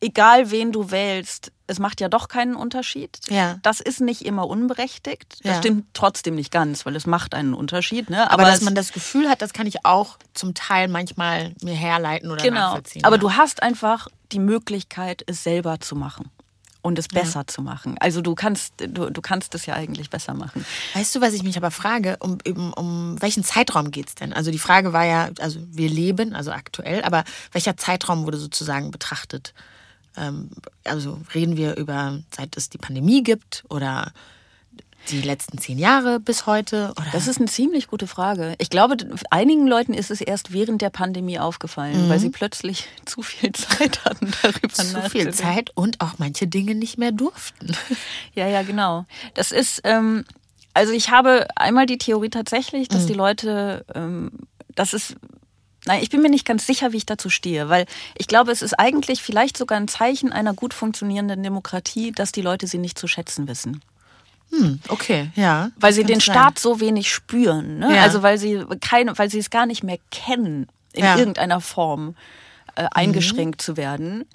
egal wen du wählst, es macht ja doch keinen Unterschied. Ja. Das ist nicht immer unberechtigt. Das Ja. stimmt trotzdem nicht ganz, weil es macht einen Unterschied. Ne? Aber, dass es- man das Gefühl hat, das kann ich auch zum Teil manchmal mir herleiten oder Genau. nachvollziehen. Aber ja. du hast einfach die Möglichkeit, es selber zu machen und es besser zu machen. Also du kannst, du, du kannst es ja eigentlich besser machen. Weißt du, was ich mich aber frage? Um, um, um welchen Zeitraum geht es denn? Also die Frage war ja, also wir leben, also aktuell, aber welcher Zeitraum wurde sozusagen betrachtet? Ähm, also reden wir über, seit es die Pandemie gibt oder die letzten zehn Jahre bis heute? Oder? Das ist eine ziemlich gute Frage. Ich glaube, einigen Leuten ist es erst während der Pandemie aufgefallen, weil sie plötzlich zu viel Zeit hatten, darüber zu viel. Zeit und auch manche Dinge nicht mehr durften. Ja, ja, genau. Das ist, ähm, Also ich habe einmal die Theorie tatsächlich, dass mhm. die Leute, ähm, das ist Nein, ich bin mir nicht ganz sicher, wie ich dazu stehe, weil ich glaube, es ist eigentlich vielleicht sogar ein Zeichen einer gut funktionierenden Demokratie, dass die Leute sie nicht zu schätzen wissen. Hm, okay, ja. Weil sie den sein. Staat so wenig spüren. Ne? Ja. Also weil sie keine, weil sie es gar nicht mehr kennen, in ja. irgendeiner Form äh, eingeschränkt mhm. zu werden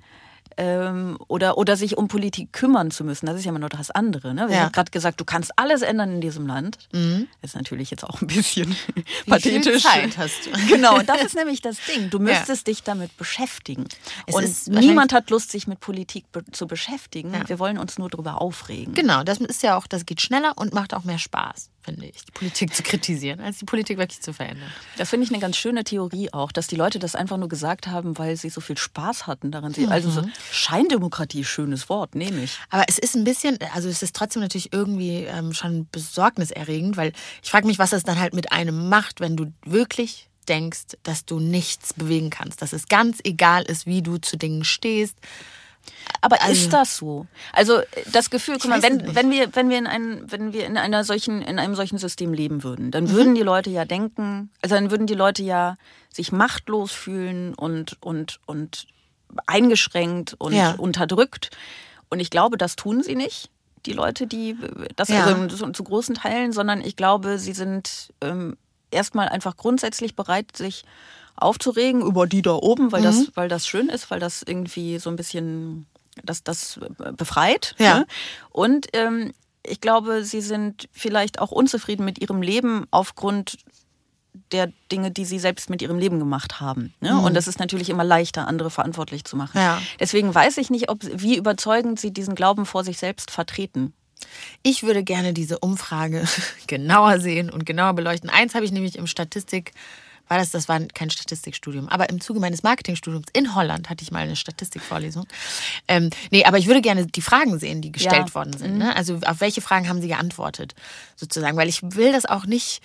ähm, oder, oder sich um Politik kümmern zu müssen. Das ist ja immer nur das andere. Ne? Wir ja. haben gerade gesagt, du kannst alles ändern in diesem Land. Mhm. Ist natürlich jetzt auch ein bisschen Wie pathetisch. Viel Zeit hast du. Genau, das ist nämlich das Ding. Du müsstest ja. dich damit beschäftigen. Es und niemand hat Lust, sich mit Politik be zu beschäftigen. Ja. Wir wollen uns nur darüber aufregen. Genau, das ist ja auch, das geht schneller und macht auch mehr Spaß finde ich, die Politik zu kritisieren, als die Politik wirklich zu verändern. Das finde ich eine ganz schöne Theorie auch, dass die Leute das einfach nur gesagt haben, weil sie so viel Spaß hatten daran. Mhm. Also so Scheindemokratie, schönes Wort, nehme ich. Aber es ist ein bisschen, also es ist trotzdem natürlich irgendwie ähm, schon besorgniserregend, weil ich frage mich, was das dann halt mit einem macht, wenn du wirklich denkst, dass du nichts bewegen kannst, dass es ganz egal ist, wie du zu Dingen stehst aber also, ist das so? Also das Gefühl, guck mal, wenn, wenn wir, wenn wir in einem, wenn wir in einer solchen, in einem solchen System leben würden, dann mhm. würden die Leute ja denken, also dann würden die Leute ja sich machtlos fühlen und, und, und eingeschränkt und ja. unterdrückt. Und ich glaube, das tun sie nicht, die Leute, die das ja. also zu, zu, großen Teilen, sondern ich glaube, sie sind ähm, erstmal einfach grundsätzlich bereit, sich aufzuregen über die da oben, weil, mhm. das, weil das schön ist, weil das irgendwie so ein bisschen das, das befreit. Ja. Ne? Und ähm, ich glaube, sie sind vielleicht auch unzufrieden mit ihrem Leben aufgrund der Dinge, die sie selbst mit ihrem Leben gemacht haben. Ne? Mhm. Und das ist natürlich immer leichter, andere verantwortlich zu machen. Ja. Deswegen weiß ich nicht, ob, wie überzeugend sie diesen Glauben vor sich selbst vertreten. Ich würde gerne diese Umfrage genauer sehen und genauer beleuchten. Eins habe ich nämlich im Statistik war das, das war kein Statistikstudium, aber im Zuge meines Marketingstudiums in Holland hatte ich mal eine Statistikvorlesung. Ähm, nee, aber ich würde gerne die Fragen sehen, die gestellt ja. worden sind. Ne? Mhm. Also auf welche Fragen haben sie geantwortet, sozusagen, weil ich will das auch nicht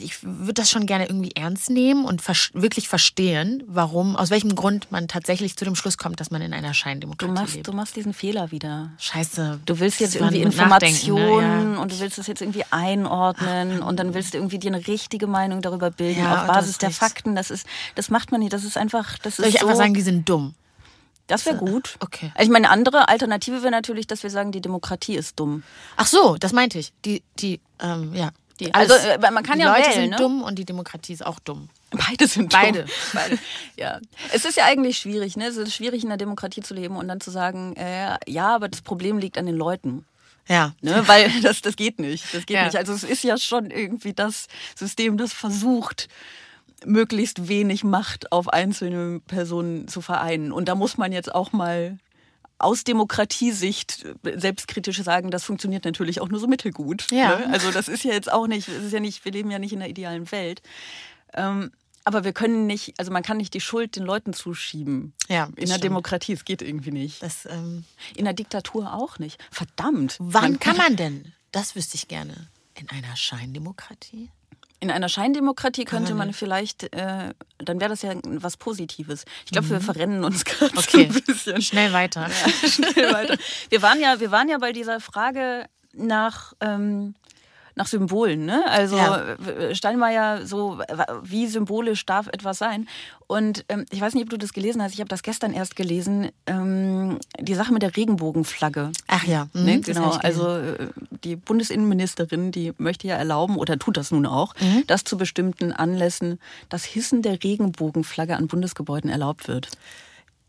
ich würde das schon gerne irgendwie ernst nehmen und vers wirklich verstehen, warum, aus welchem Grund man tatsächlich zu dem Schluss kommt, dass man in einer Scheindemokratie du machst, lebt. Du machst diesen Fehler wieder. Scheiße. Du willst jetzt irgendwie Informationen ne? ja. und du willst es jetzt irgendwie einordnen Ach, und dann willst du irgendwie dir eine richtige Meinung darüber bilden ja, auf Basis der Fakten. Das ist, das macht man nicht. Das ist einfach, das Soll ist ich so, einfach sagen, die sind dumm? Das wäre gut. Okay. Also ich meine, eine andere Alternative wäre natürlich, dass wir sagen, die Demokratie ist dumm. Ach so, das meinte ich. Die, die, ähm, ja. Die, also äh, man kann die ja Leute wählen, sind ne? dumm und die Demokratie ist auch dumm. Beide sind Beide. dumm. Beide. Ja. Es ist ja eigentlich schwierig, ne? Es ist schwierig, in der Demokratie zu leben und dann zu sagen, äh, ja, aber das Problem liegt an den Leuten. Ja. Ne? Weil das, das geht nicht. Das geht ja. nicht. Also es ist ja schon irgendwie das System, das versucht, möglichst wenig Macht auf einzelne Personen zu vereinen. Und da muss man jetzt auch mal aus Demokratiesicht äh, selbstkritisch sagen, das funktioniert natürlich auch nur so mittelgut. Ja. Ne? Also das ist ja jetzt auch nicht, es ist ja nicht, wir leben ja nicht in der idealen Welt. Ähm, aber wir können nicht, also man kann nicht die Schuld den Leuten zuschieben. Ja, in der stimmt. Demokratie, es geht irgendwie nicht. Das, ähm, in der Diktatur auch nicht. Verdammt. Wann man kann man denn? Das wüsste ich gerne. In einer Scheindemokratie? In einer Scheindemokratie könnte man vielleicht, äh, dann wäre das ja was Positives. Ich glaube, mhm. wir verrennen uns gerade okay. ein bisschen. Schnell weiter. Ja, schnell weiter. Wir waren ja, wir waren ja bei dieser Frage nach ähm, nach Symbolen. Ne? Also ja. Steinmeier, so wie symbolisch darf etwas sein? Und ähm, ich weiß nicht, ob du das gelesen hast. Ich habe das gestern erst gelesen. Ähm, die Sache mit der Regenbogenflagge. Ach ja, mhm, ne? genau. Also äh, die Bundesinnenministerin, die möchte ja erlauben oder tut das nun auch, mhm. dass zu bestimmten Anlässen das Hissen der Regenbogenflagge an Bundesgebäuden erlaubt wird.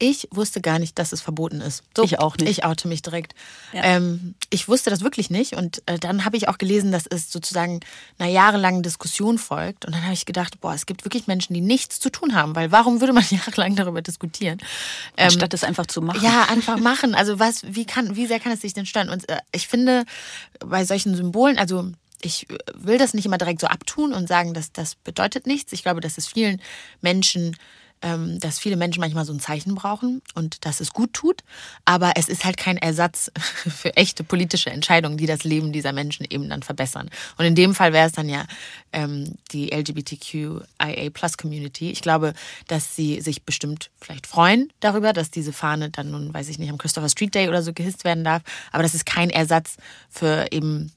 Ich wusste gar nicht, dass es verboten ist. So, ich auch nicht. Ich oute mich direkt. Ja. Ähm, ich wusste das wirklich nicht. Und äh, dann habe ich auch gelesen, dass es sozusagen einer jahrelangen Diskussion folgt. Und dann habe ich gedacht, boah, es gibt wirklich Menschen, die nichts zu tun haben. Weil warum würde man jahrelang darüber diskutieren? Ähm, Anstatt es einfach zu machen. Ja, einfach machen. Also was, wie kann, wie sehr kann es sich denn stören? Und äh, ich finde, bei solchen Symbolen, also ich will das nicht immer direkt so abtun und sagen, dass das bedeutet nichts. Ich glaube, dass es vielen Menschen dass viele Menschen manchmal so ein Zeichen brauchen und dass es gut tut. Aber es ist halt kein Ersatz für echte politische Entscheidungen, die das Leben dieser Menschen eben dann verbessern. Und in dem Fall wäre es dann ja ähm, die LGBTQIA-Plus-Community. Ich glaube, dass sie sich bestimmt vielleicht freuen darüber, dass diese Fahne dann nun, weiß ich nicht, am Christopher Street Day oder so gehisst werden darf. Aber das ist kein Ersatz für eben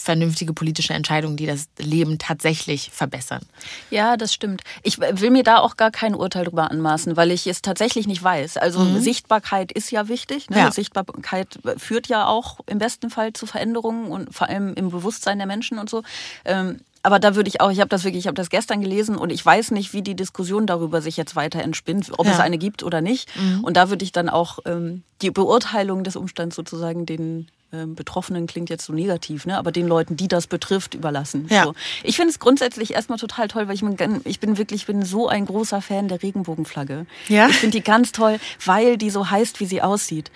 vernünftige politische Entscheidungen, die das Leben tatsächlich verbessern. Ja, das stimmt. Ich will mir da auch gar kein Urteil drüber anmaßen, weil ich es tatsächlich nicht weiß. Also mhm. Sichtbarkeit ist ja wichtig. Ne? Ja. Sichtbarkeit führt ja auch im besten Fall zu Veränderungen und vor allem im Bewusstsein der Menschen und so. Ähm, aber da würde ich auch, ich habe das wirklich, ich habe das gestern gelesen und ich weiß nicht, wie die Diskussion darüber sich jetzt weiter entspinnt, ob ja. es eine gibt oder nicht. Mhm. Und da würde ich dann auch ähm, die Beurteilung des Umstands sozusagen den ähm, Betroffenen klingt jetzt so negativ, ne? aber den Leuten, die das betrifft, überlassen. Ja. So. Ich finde es grundsätzlich erstmal total toll, weil ich bin, ich bin wirklich ich bin so ein großer Fan der Regenbogenflagge. Ja? Ich finde die ganz toll, weil die so heißt, wie sie aussieht.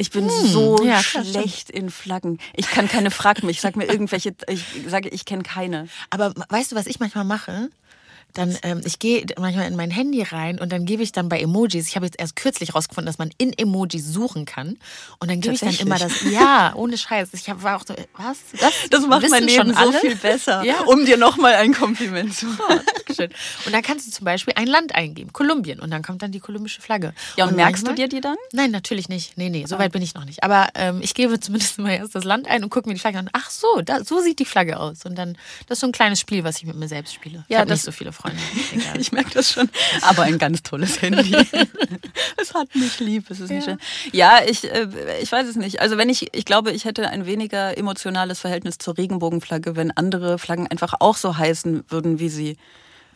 Ich bin hm, so ja, schlecht in Flaggen. Ich kann keine Fragen. Ich sag mir irgendwelche, ich sage, ich kenne keine. Aber weißt du, was ich manchmal mache? Dann ähm, ich gehe manchmal in mein Handy rein und dann gebe ich dann bei Emojis. Ich habe jetzt erst kürzlich rausgefunden, dass man in Emojis suchen kann und dann gebe ich dann immer das. Ja, ohne Scheiß. Ich hab, war auch so, was? Das, das macht mein Leben so viel besser, ja. um dir nochmal ein Kompliment zu machen. Oh, und dann kannst du zum Beispiel ein Land eingeben, Kolumbien, und dann kommt dann die kolumbische Flagge. Ja, und, und merkst manchmal, du dir die dann? Nein, natürlich nicht. Nee, nee, so ah. weit bin ich noch nicht. Aber ähm, ich gebe zumindest mal erst das Land ein und gucke mir die Flagge an. Ach so, da, so sieht die Flagge aus. Und dann, das ist so ein kleines Spiel, was ich mit mir selbst spiele. Ich ja, habe nicht so viele Freunde. ich merke das schon. Aber ein ganz tolles Handy. es hat mich lieb. Es ist ja. nicht schön. Ja, ich, äh, ich weiß es nicht. Also wenn ich, ich glaube, ich hätte ein weniger emotionales Verhältnis zur Regenbogenflagge, wenn andere Flaggen einfach auch so heißen würden, wie sie,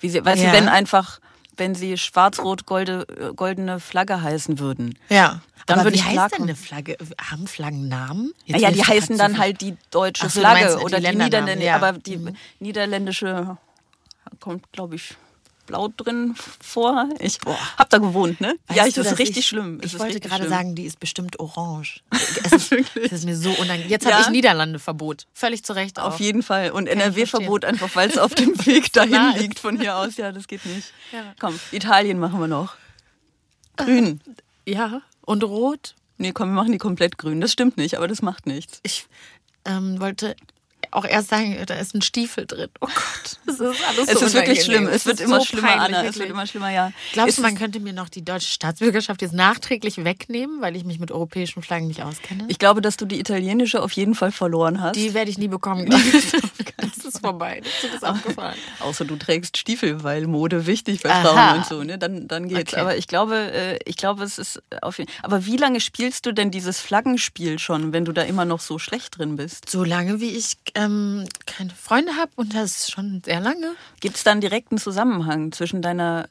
wie sie, weißt ja. du, wenn einfach, wenn sie schwarz-rot-goldene Flagge heißen würden. Ja. Dann Aber würde wie ich heißt denn eine Flagge? Haben Flaggen Namen? Jetzt ja, die heißen dann halt die deutsche so, Flagge oder die, die Niederländische, ja. aber die mhm. niederländische kommt, glaube ich, blau drin vor. Ich Boah. hab da gewohnt, ne? Weißt ja, ich, das ist richtig ich, schlimm. Ich wollte gerade schlimm. sagen, die ist bestimmt orange. Es ist, es ist mir so unangenehm. Jetzt ja. habe ich Niederlande-Verbot. Völlig zu Recht. Auch. Auf jeden Fall. Und NRW-Verbot einfach, weil es auf dem Weg dahin liegt von hier aus. Ja, das geht nicht. Ja. Komm, Italien machen wir noch. Grün. Ja. Und rot? Nee, komm, wir machen die komplett grün. Das stimmt nicht, aber das macht nichts. Ich ähm, wollte auch erst sagen, da ist ein Stiefel drin. Oh Gott, das ist alles Es so ist wirklich schlimm. Es wird immer so schlimmer, peinlich, Anna. Es wird immer schlimmer, ja. Glaubst du, man könnte mir noch die deutsche Staatsbürgerschaft jetzt nachträglich wegnehmen, weil ich mich mit europäischen Flaggen nicht auskenne? Ich glaube, dass du die italienische auf jeden Fall verloren hast. Die werde ich nie bekommen. das ist vorbei. Das ist abgefahren. Außer du trägst Stiefel, weil Mode wichtig bei Frauen und so, ne? Dann, dann geht's. Okay. Aber ich glaube, äh, ich glaube, es ist auf jeden Fall. Aber wie lange spielst du denn dieses Flaggenspiel schon, wenn du da immer noch so schlecht drin bist? So lange, wie ich ähm, keine Freunde habe und das ist schon sehr lange. Gibt es da einen direkten Zusammenhang zwischen deiner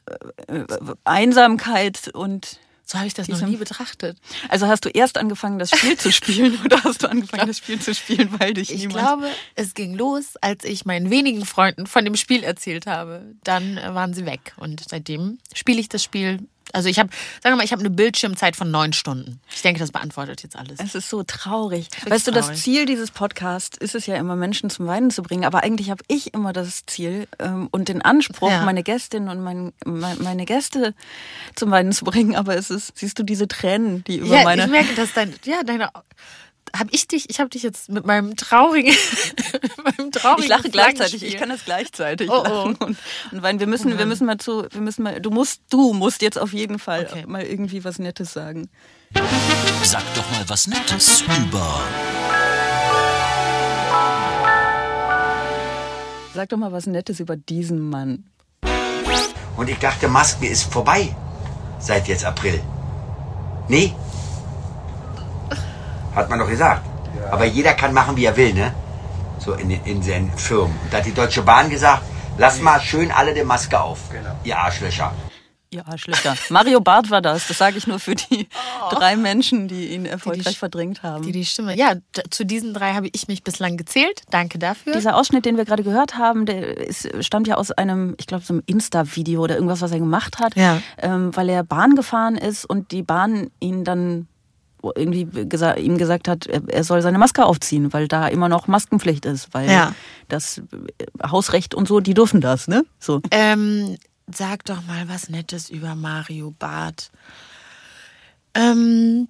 äh, äh Einsamkeit und so habe ich das noch nie betrachtet. Also hast du erst angefangen, das Spiel zu spielen oder hast du angefangen, das Spiel zu spielen, weil dich ich niemand... Ich glaube, es ging los, als ich meinen wenigen Freunden von dem Spiel erzählt habe. Dann äh, waren sie weg und seitdem spiele ich das Spiel also ich habe, sagen wir mal, ich habe eine Bildschirmzeit von neun Stunden. Ich denke, das beantwortet jetzt alles. Es ist so traurig. Weißt traurig. du, das Ziel dieses Podcasts ist es ja immer, Menschen zum Weinen zu bringen. Aber eigentlich habe ich immer das Ziel ähm, und den Anspruch, ja. meine Gästin und mein, meine Gäste zum Weinen zu bringen. Aber es ist, siehst du, diese Tränen, die über ja, meine... ich merke, dass dein, ja, deine habe ich dich, ich habe dich jetzt mit meinem traurigen, meinem traurigen Ich lache gleichzeitig, ich kann das gleichzeitig oh, oh. Und, und weil wir müssen, oh wir müssen mal zu, wir müssen mal, du musst, du musst jetzt auf jeden Fall okay. mal irgendwie was Nettes sagen. Sag doch mal was Nettes über. Sag doch mal was Nettes über diesen Mann. Und ich dachte, Masken ist vorbei seit jetzt April. Nee, hat man doch gesagt. Ja. Aber jeder kann machen, wie er will, ne? So in, in seinen Firmen. Und da hat die Deutsche Bahn gesagt, lass mal schön alle die Maske auf, genau. ihr Arschlöcher. Ihr Arschlöcher. Mario Barth war das. Das sage ich nur für die oh. drei Menschen, die ihn erfolgreich die die, verdrängt haben. Die die Stimme. Ja, zu diesen drei habe ich mich bislang gezählt. Danke dafür. Dieser Ausschnitt, den wir gerade gehört haben, der ist, stammt ja aus einem, ich glaube, so einem Insta-Video oder irgendwas, was er gemacht hat, ja. ähm, weil er Bahn gefahren ist und die Bahn ihn dann irgendwie gesa ihm gesagt hat, er soll seine Maske aufziehen, weil da immer noch Maskenpflicht ist, weil ja. das äh, Hausrecht und so, die dürfen das, ne? So. Ähm, sag doch mal was Nettes über Mario Barth. Ähm,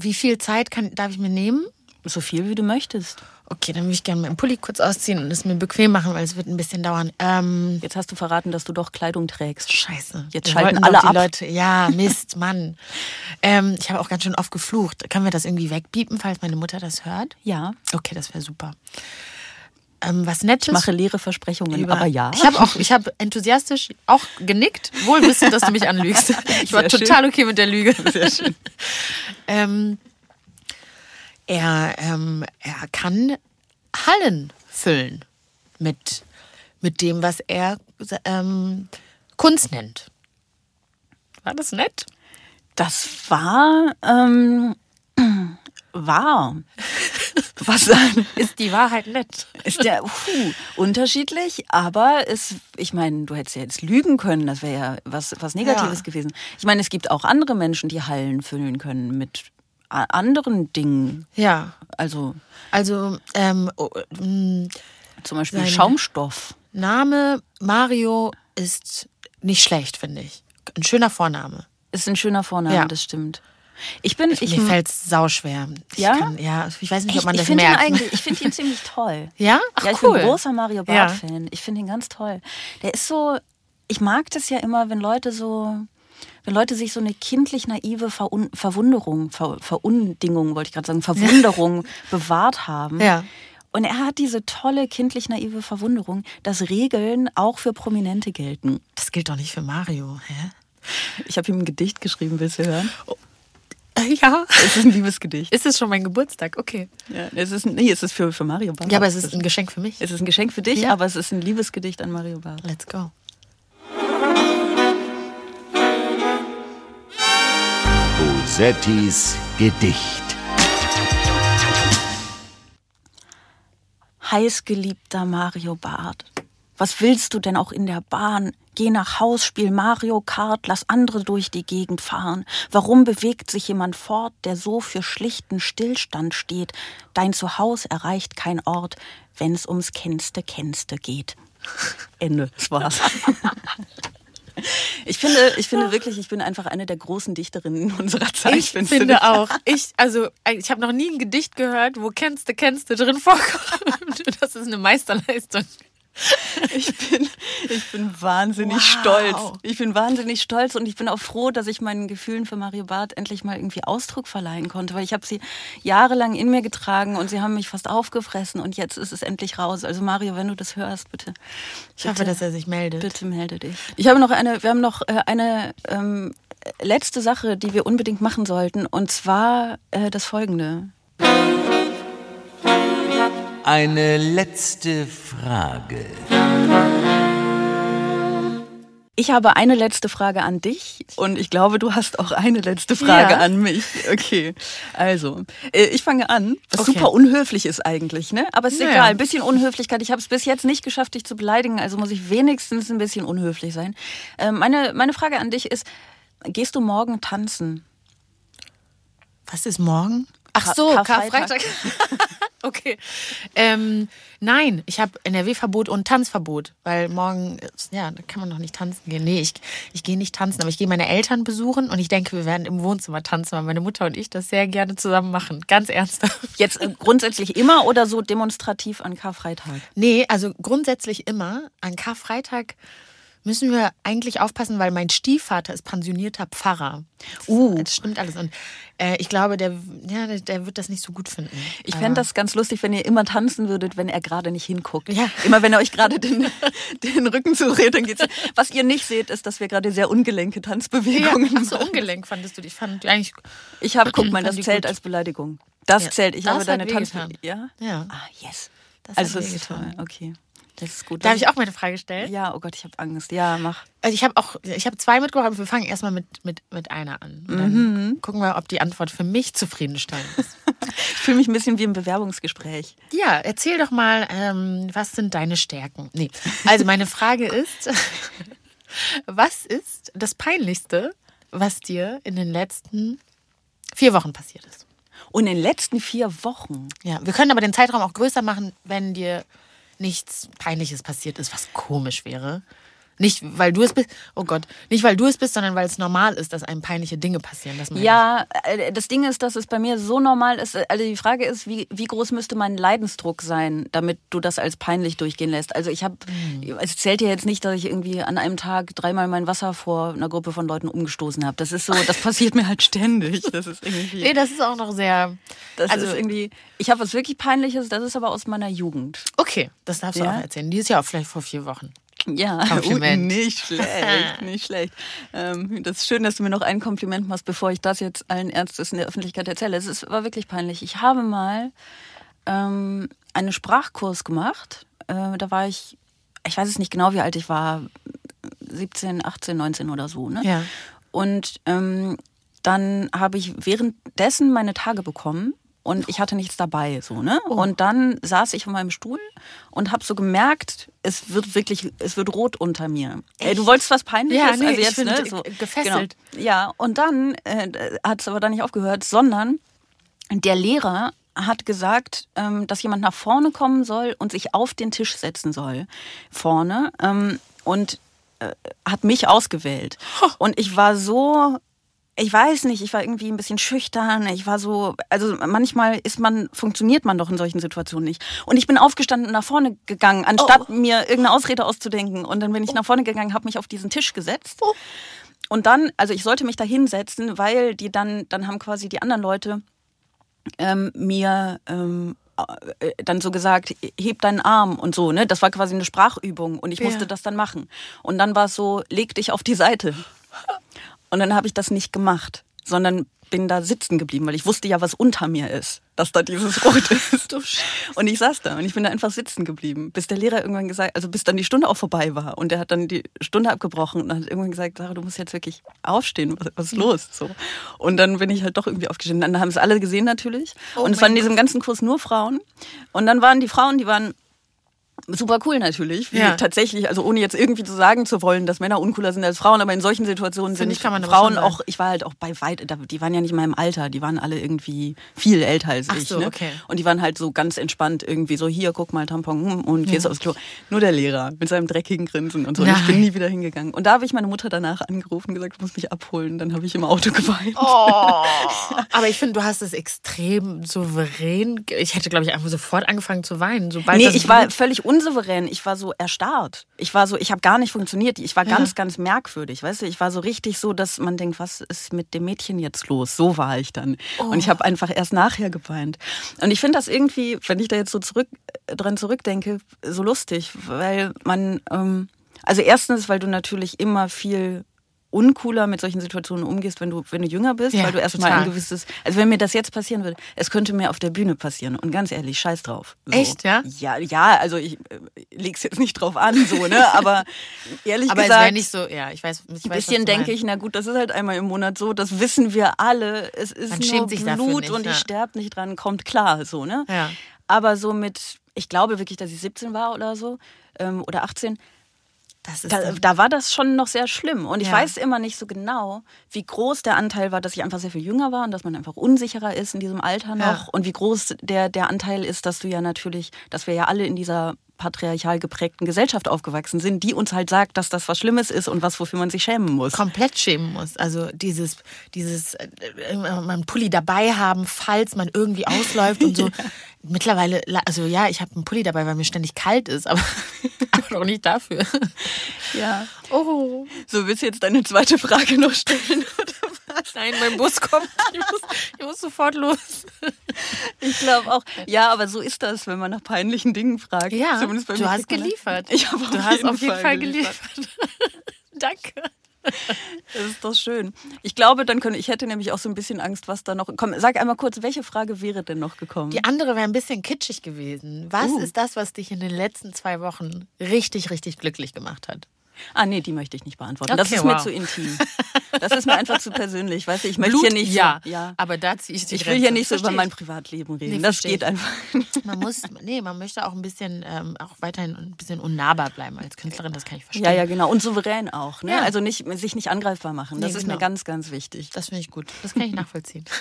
wie viel Zeit kann, darf ich mir nehmen? So viel, wie du möchtest. Okay, dann würde ich gerne meinen Pulli kurz ausziehen und es mir bequem machen, weil es wird ein bisschen dauern. Ähm, Jetzt hast du verraten, dass du doch Kleidung trägst. Scheiße. Jetzt Wir schalten alle ab. Leute, ja, Mist, Mann. Ähm, ich habe auch ganz schön oft geflucht. Können wir das irgendwie wegbiepen, falls meine Mutter das hört? Ja. Okay, das wäre super. Ähm, was Nettes. Ich mache leere Versprechungen, über- aber ja. Ich habe auch, ich habe enthusiastisch auch genickt, wohl wissend, dass du mich anlügst. Ich war Sehr schön. total okay mit der Lüge. Sehr schön. ähm, er, ähm, er kann Hallen füllen mit, mit dem, was er ähm, Kunst nennt. War das nett? Das war ähm, war. Was Ist die Wahrheit nett? ist der puh, unterschiedlich, aber es, ich meine, du hättest ja jetzt lügen können, das wäre ja was, was Negatives Ja. gewesen. Ich meine, es gibt auch andere Menschen, die Hallen füllen können mit anderen Dingen. Ja. Also Also, ähm, oh, mh, zum Beispiel Schaumstoff. Name Mario ist nicht schlecht, finde ich. Ein schöner Vorname. Ist ein schöner Vorname, Ja. das stimmt. Ich bin, ich, Mir fällt es sauschwer. Ich Ja? Kann, ja, ich weiß nicht, ich, ob man ich das finde ihn merkt. eigentlich, ich finde ihn ziemlich toll. Ja? Ach, ja, ich cool. bin großer Mario Ja. Barth-Fan. Ich finde ihn ganz toll. Der ist so, ich mag das ja immer, wenn Leute so, wenn Leute sich so eine kindlich naive Verun Verwunderung, Ver Verundingung, wollte ich gerade sagen, Verwunderung bewahrt haben. Ja. Und er hat diese tolle kindlich naive Verwunderung, dass Regeln auch für Prominente gelten. Das gilt doch nicht für Mario. Hä? Ich habe ihm ein Gedicht geschrieben, willst du hören? Ja. Es ist ein Liebesgedicht. Ist es schon mein Geburtstag? Okay. Ja, es ist, nee, es ist für, für Mario Barth. Ja, aber es ist ein Geschenk für mich. Es ist ein Geschenk für dich, Ja. aber es ist ein Liebesgedicht an Mario Barth. Let's go. Bosettis Gedicht. Heißgeliebter Mario Barth, was willst du denn auch in der Bahn? Geh nach Haus, spiel Mario Kart, lass andere durch die Gegend fahren. Warum bewegt sich jemand fort, der so für schlichten Stillstand steht? Dein Zuhause erreicht kein Ort, wenn's ums Kennste Kennste geht. Ende, das war's. Ich finde, ich finde wirklich, ich bin einfach eine der großen Dichterinnen unserer Zeit. Ich finde auch. Ich, also, ich habe noch nie ein Gedicht gehört, wo kennst du, kennst du drin vorkommt. Das ist eine Meisterleistung. Ich bin, ich bin wahnsinnig Wow. stolz. Ich bin wahnsinnig stolz und ich bin auch froh, dass ich meinen Gefühlen für Mario Barth endlich mal irgendwie Ausdruck verleihen konnte, weil ich habe sie jahrelang in mir getragen und sie haben mich fast aufgefressen und jetzt ist es endlich raus. Also Mario, wenn du das hörst, bitte. Ich hoffe, dass er sich meldet. Bitte melde dich. Ich habe noch eine, wir haben noch äh, eine ähm, letzte Sache, die wir unbedingt machen sollten und zwar äh, das folgende. Eine letzte Frage. Ich habe eine letzte Frage an dich und ich glaube, du hast auch eine letzte Frage Ja. an mich. Okay, also äh, ich fange an, was Okay. super unhöflich ist eigentlich, ne? Aber es ist Naja. egal, ein bisschen Unhöflichkeit. Ich habe es bis jetzt nicht geschafft, dich zu beleidigen, also muss ich wenigstens ein bisschen unhöflich sein. Ähm, meine, meine Frage an dich ist, gehst du morgen tanzen? Was ist morgen? Ach so, Karfreitag. Karfreitag. okay. Ähm, nein, ich habe NRW-Verbot und Tanzverbot, weil morgen, ja, da kann man noch nicht tanzen gehen. Nee, ich, ich gehe nicht tanzen, aber ich gehe meine Eltern besuchen und ich denke, wir werden im Wohnzimmer tanzen, weil meine Mutter und ich das sehr gerne zusammen machen. Ganz ernsthaft. Jetzt äh, grundsätzlich immer oder so demonstrativ an Karfreitag? Nee, also grundsätzlich immer. An Karfreitag müssen wir eigentlich aufpassen, weil mein Stiefvater ist pensionierter Pfarrer. Uh. Das stimmt alles. Und äh, ich glaube, der, ja, der, wird das nicht so gut finden. Ich fände das ganz lustig, wenn ihr immer tanzen würdet, wenn er gerade nicht hinguckt. Ja. Immer wenn er euch gerade den, den Rücken zudreht, dann geht's. Was ihr nicht seht, ist, dass wir gerade sehr ungelenke Ja, Tanzbewegungen ach so ungelenk fandest du dich. Fand eigentlich. Ich habe, guck mal, das zählt gut. als Beleidigung. Das Ja, zählt. Ich das habe deine. Tanzbewegung. Ja? Ja. Ah, yes. Das also, das ist toll. Okay. Das ist gut. Darf ich auch meine Frage stellen? Ja, oh Gott, ich habe Angst. Ja, mach. Also ich habe auch, ich habe zwei mitgebracht, aber wir fangen erstmal mit, mit, mit einer an. Und dann Mhm. gucken wir, ob die Antwort für mich zufriedenstellend ist. Ich fühle mich ein bisschen wie im Bewerbungsgespräch. ja, erzähl doch mal, ähm, was sind deine Stärken? Nee. Also meine Frage ist, was ist das Peinlichste, was dir in den letzten vier Wochen passiert ist? Und in den letzten vier Wochen. Ja, wir können aber den Zeitraum auch größer machen, wenn dir nichts Peinliches passiert ist, was komisch wäre. Nicht, weil du es bist, oh Gott, nicht weil du es bist, sondern weil es normal ist, dass einem peinliche Dinge passieren. Das Ja, äh, das Ding ist, dass es bei mir so normal ist. Also die Frage ist, wie, wie groß müsste mein Leidensdruck sein, damit du das als peinlich durchgehen lässt? Also ich habe, es zählt ja jetzt nicht, dass ich irgendwie an einem Tag dreimal mein Wasser vor einer Gruppe von Leuten umgestoßen habe. Das ist so, das passiert mir halt ständig. Das ist irgendwie. ich. Nee, das ist auch noch sehr. Das also ist irgendwie. Ich habe was wirklich Peinliches, das ist aber aus meiner Jugend. Okay, das darfst du Ja? auch erzählen. Dieses Jahr vielleicht vor vier Wochen. Ja, Kompliment. Uh, nicht schlecht, nicht schlecht. Ähm, das ist schön, dass du mir noch ein Kompliment machst, bevor ich das jetzt allen Ernstes in der Öffentlichkeit erzähle. Es ist, war wirklich peinlich. Ich habe mal ähm, einen Sprachkurs gemacht. Äh, da war ich, ich weiß es nicht genau, wie alt ich war, 17, 18, 19 oder so. Ne? Ja. Und ähm, dann habe ich währenddessen meine Tage bekommen und ich hatte nichts dabei, so ne. Oh. Und dann saß ich auf meinem Stuhl und habe so gemerkt, es wird wirklich, es wird rot unter mir. Ey, du wolltest was Peinliches, Ja, nee, also jetzt bin ne, so, gefesselt. Genau. Ja, und dann äh, hat es aber dann nicht aufgehört, sondern der Lehrer hat gesagt, ähm, dass jemand nach vorne kommen soll und sich auf den Tisch setzen soll. Vorne. Ähm, und äh, hat mich ausgewählt. Und ich war so. Ich weiß nicht, ich war irgendwie ein bisschen schüchtern. Ich war so, also manchmal ist man, funktioniert man doch in solchen Situationen nicht. Und ich bin aufgestanden und nach vorne gegangen, anstatt mir irgendeine Ausrede auszudenken. Und dann bin ich nach vorne gegangen, habe mich auf diesen Tisch gesetzt. Und dann, also ich sollte mich da hinsetzen, weil die dann, dann haben quasi die anderen Leute ähm, mir ähm, äh, dann so gesagt, heb deinen Arm und so, ne? Das war quasi eine Sprachübung und ich musste Ja. das dann machen. Und dann war es so, leg dich auf die Seite. Und dann habe ich das nicht gemacht, sondern bin da sitzen geblieben, weil ich wusste ja, was unter mir ist, dass da dieses Rot ist. Und ich saß da und ich bin da einfach sitzen geblieben, bis der Lehrer irgendwann gesagt, also bis dann die Stunde auch vorbei war. Und der hat dann die Stunde abgebrochen und hat irgendwann gesagt, Sarah, du musst jetzt wirklich aufstehen, was, was ist los? So. Und dann bin ich halt doch irgendwie aufgestanden. Dann haben es alle gesehen natürlich. und es waren in diesem ganzen Kurs nur Frauen. Und dann waren die Frauen, die waren super cool natürlich. Wie Ja. Tatsächlich, also ohne jetzt irgendwie zu sagen zu wollen, dass Männer uncooler sind als Frauen, aber in solchen Situationen Finde sind ich, Frauen auch, ich war halt auch bei weit, die waren ja nicht in meinem Alter, die waren alle irgendwie viel älter als Ach ich. so, ne? okay. Und die waren halt so ganz entspannt irgendwie so, hier, guck mal, Tampon hm, und gehst aufs Klo. Nur der Lehrer mit seinem dreckigen Grinsen und so. Und ich bin nie wieder hingegangen. Und da habe ich meine Mutter danach angerufen und gesagt, du musst mich abholen. Dann habe ich im Auto geweint. Oh. Aber ich finde, du hast es extrem souverän. Ich hätte, glaube ich, einfach sofort angefangen zu weinen. Sobald Nee, ich war völlig unsouverän. Ich war so erstarrt. Ich war so, ich habe gar nicht funktioniert. Ich war ganz, ganz merkwürdig, weißt du? Ich war so richtig so, dass man denkt, was ist mit dem Mädchen jetzt los? So war ich dann. Und ich habe einfach erst nachher geweint. Und ich finde das irgendwie, wenn ich da jetzt so zurück äh, dran zurückdenke, so lustig, weil man, ähm, also erstens, weil du natürlich immer viel uncooler mit solchen Situationen umgehst, wenn du, wenn du jünger bist, Ja, weil du erstmal ein gewisses, also wenn mir das jetzt passieren würde, es könnte mir auf der Bühne passieren und ganz ehrlich, scheiß drauf. So. Echt, ja? Ja, ja, also ich äh, leg's jetzt nicht drauf an, so, ne, aber ehrlich Aber es gesagt, wäre nicht so, ja, ich weiß, ich weiß ein bisschen denke ich, na gut, das ist halt einmal im Monat so, das wissen wir alle, es ist Man nur Blut nicht, und ja. ich sterbe nicht dran, kommt klar, so, ne? Ja. Aber so mit, ich glaube wirklich, dass ich 17 war oder so, ähm, oder 18, Das ist da, da war das schon noch sehr schlimm. Und ich Ja. weiß immer nicht so genau, wie groß der Anteil war, dass ich einfach sehr viel jünger war und dass man einfach unsicherer ist in diesem Alter noch. Ja. Und wie groß der, der Anteil ist, dass du ja natürlich, dass wir ja alle in dieser patriarchal geprägten Gesellschaft aufgewachsen sind, die uns halt sagt, dass das was Schlimmes ist und was, wofür man sich schämen muss. komplett schämen muss. Also dieses, dieses äh, einen Pulli dabei haben, falls man irgendwie ausläuft und so. Mittlerweile, la- also ja, ich habe einen Pulli dabei, weil mir ständig kalt ist, aber, aber doch nicht dafür. Ja. Oh, So, willst du jetzt deine zweite Frage noch stellen? nein, mein Bus kommt. Ich muss, ich muss sofort los. Ich glaube auch. Ja, aber so ist das, wenn man nach peinlichen Dingen fragt. Ja, Zumindest bei du mir hast geliefert. Ich habe Du hast auf jeden Fall geliefert. Danke. Das ist doch schön. Ich glaube, dann könnte ich hätte nämlich auch so ein bisschen Angst, was da noch. Komm, sag einmal kurz, welche Frage wäre denn noch gekommen? Die andere wäre ein bisschen kitschig gewesen. Was Uh. ist das, was dich in den letzten zwei Wochen richtig, richtig glücklich gemacht hat? Ah, nee, die möchte ich nicht beantworten. das Okay, ist mir wow. zu intim. Das ist mir einfach zu persönlich. Weißt du, ich möchte Blut, hier nicht ja, so. Ja. aber da ziehe ich die Ich will Grenze. hier nicht so über mein. Privatleben reden. Nee, das versteh geht einfach. Man muss, nee, man möchte auch ein bisschen, ähm, auch weiterhin ein bisschen unnahbar bleiben als Künstlerin, das kann ich verstehen. Ja, ja, genau. Und souverän auch. Ne? Ja. Also nicht, sich nicht angreifbar machen. Das Nee, ist genau. mir ganz, ganz wichtig. Das finde ich gut. Das kann ich nachvollziehen.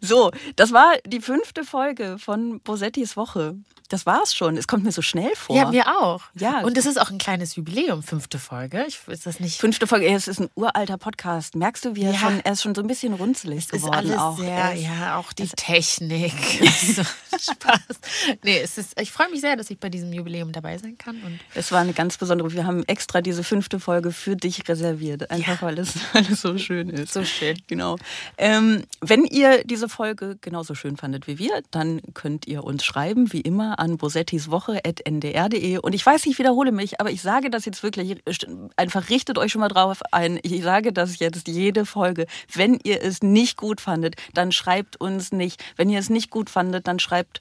So, das war die fünfte Folge von Bosettis Woche. Das war's schon. Es kommt mir so schnell vor. Ja, mir auch. Ja. Und es ist auch ein kleines Jubiläum, fünfte Folge. Ich, ist das nicht. Fünfte Folge, es ist ein uralter Podcast. Merkst du, wie er Ja. schon, er ist schon so ein bisschen runzelig Es ist geworden alles auch. sehr, ist- ja, auch die Technik. so, Spaß. Nee, es ist, ich freue mich sehr, dass ich bei diesem Jubiläum dabei sein kann. Und Es war eine ganz besondere. Wir haben extra diese fünfte Folge für dich reserviert. Einfach weil, es, weil es so schön ist. So schön. Genau. Ähm, wenn ihr diese Folge genauso schön fandet wie wir, dann könnt ihr uns schreiben, wie immer, an bosettiswoche.ndr.de. Und ich weiß, ich wiederhole mich, aber ich sage das jetzt wirklich, einfach richtet euch schon mal drauf ein. Ich sage das jetzt jede Folge. Wenn ihr es nicht gut fandet, dann schreibt uns nicht. Wenn ihr es nicht gut fandet, dann schreibt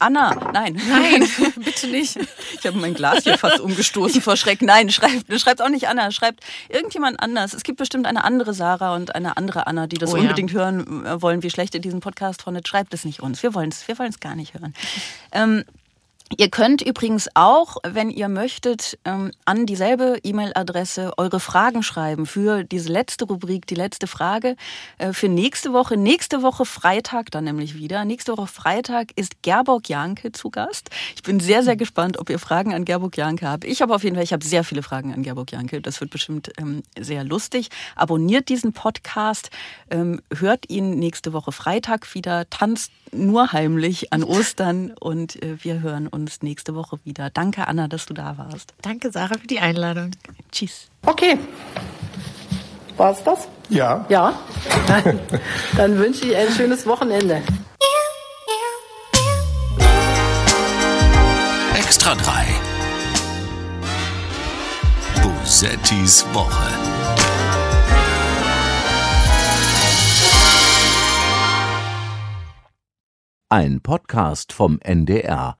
Anna, nein. Nein, bitte nicht. Ich habe mein Glas hier fast umgestoßen vor Schreck. Nein, schreibt, schreibt auch nicht Anna, schreibt irgendjemand anders. Es gibt bestimmt eine andere Sarah und eine andere Anna, die das Oh ja. unbedingt hören äh, wollen, wie schlecht ihr diesen Podcast fandet. Schreibt es nicht uns. Wir wollen es wir wollen's gar nicht hören. Ähm, Ihr könnt übrigens auch, wenn ihr möchtet, ähm, an dieselbe E-Mail-Adresse eure Fragen schreiben für diese letzte Rubrik, die letzte Frage äh, für nächste Woche. Nächste Woche Freitag dann nämlich wieder. Nächste Woche Freitag ist Gerborg Janke zu Gast. Ich bin sehr, sehr gespannt, ob ihr Fragen an Gerborg Janke habt. Ich habe auf jeden Fall, ich habe sehr viele Fragen an Gerborg Janke. Das wird bestimmt ähm, sehr lustig. Abonniert diesen Podcast, ähm, hört ihn nächste Woche Freitag wieder, tanzt nur heimlich an Ostern und äh, wir hören uns nächste Woche wieder. Danke, Anna, dass du da warst. Danke, Sarah, für die Einladung. Tschüss. Okay. War's das? Ja. Ja. Dann, dann wünsche ich ein schönes Wochenende. Extra 3. Bosettis Woche. Ein Podcast vom NDR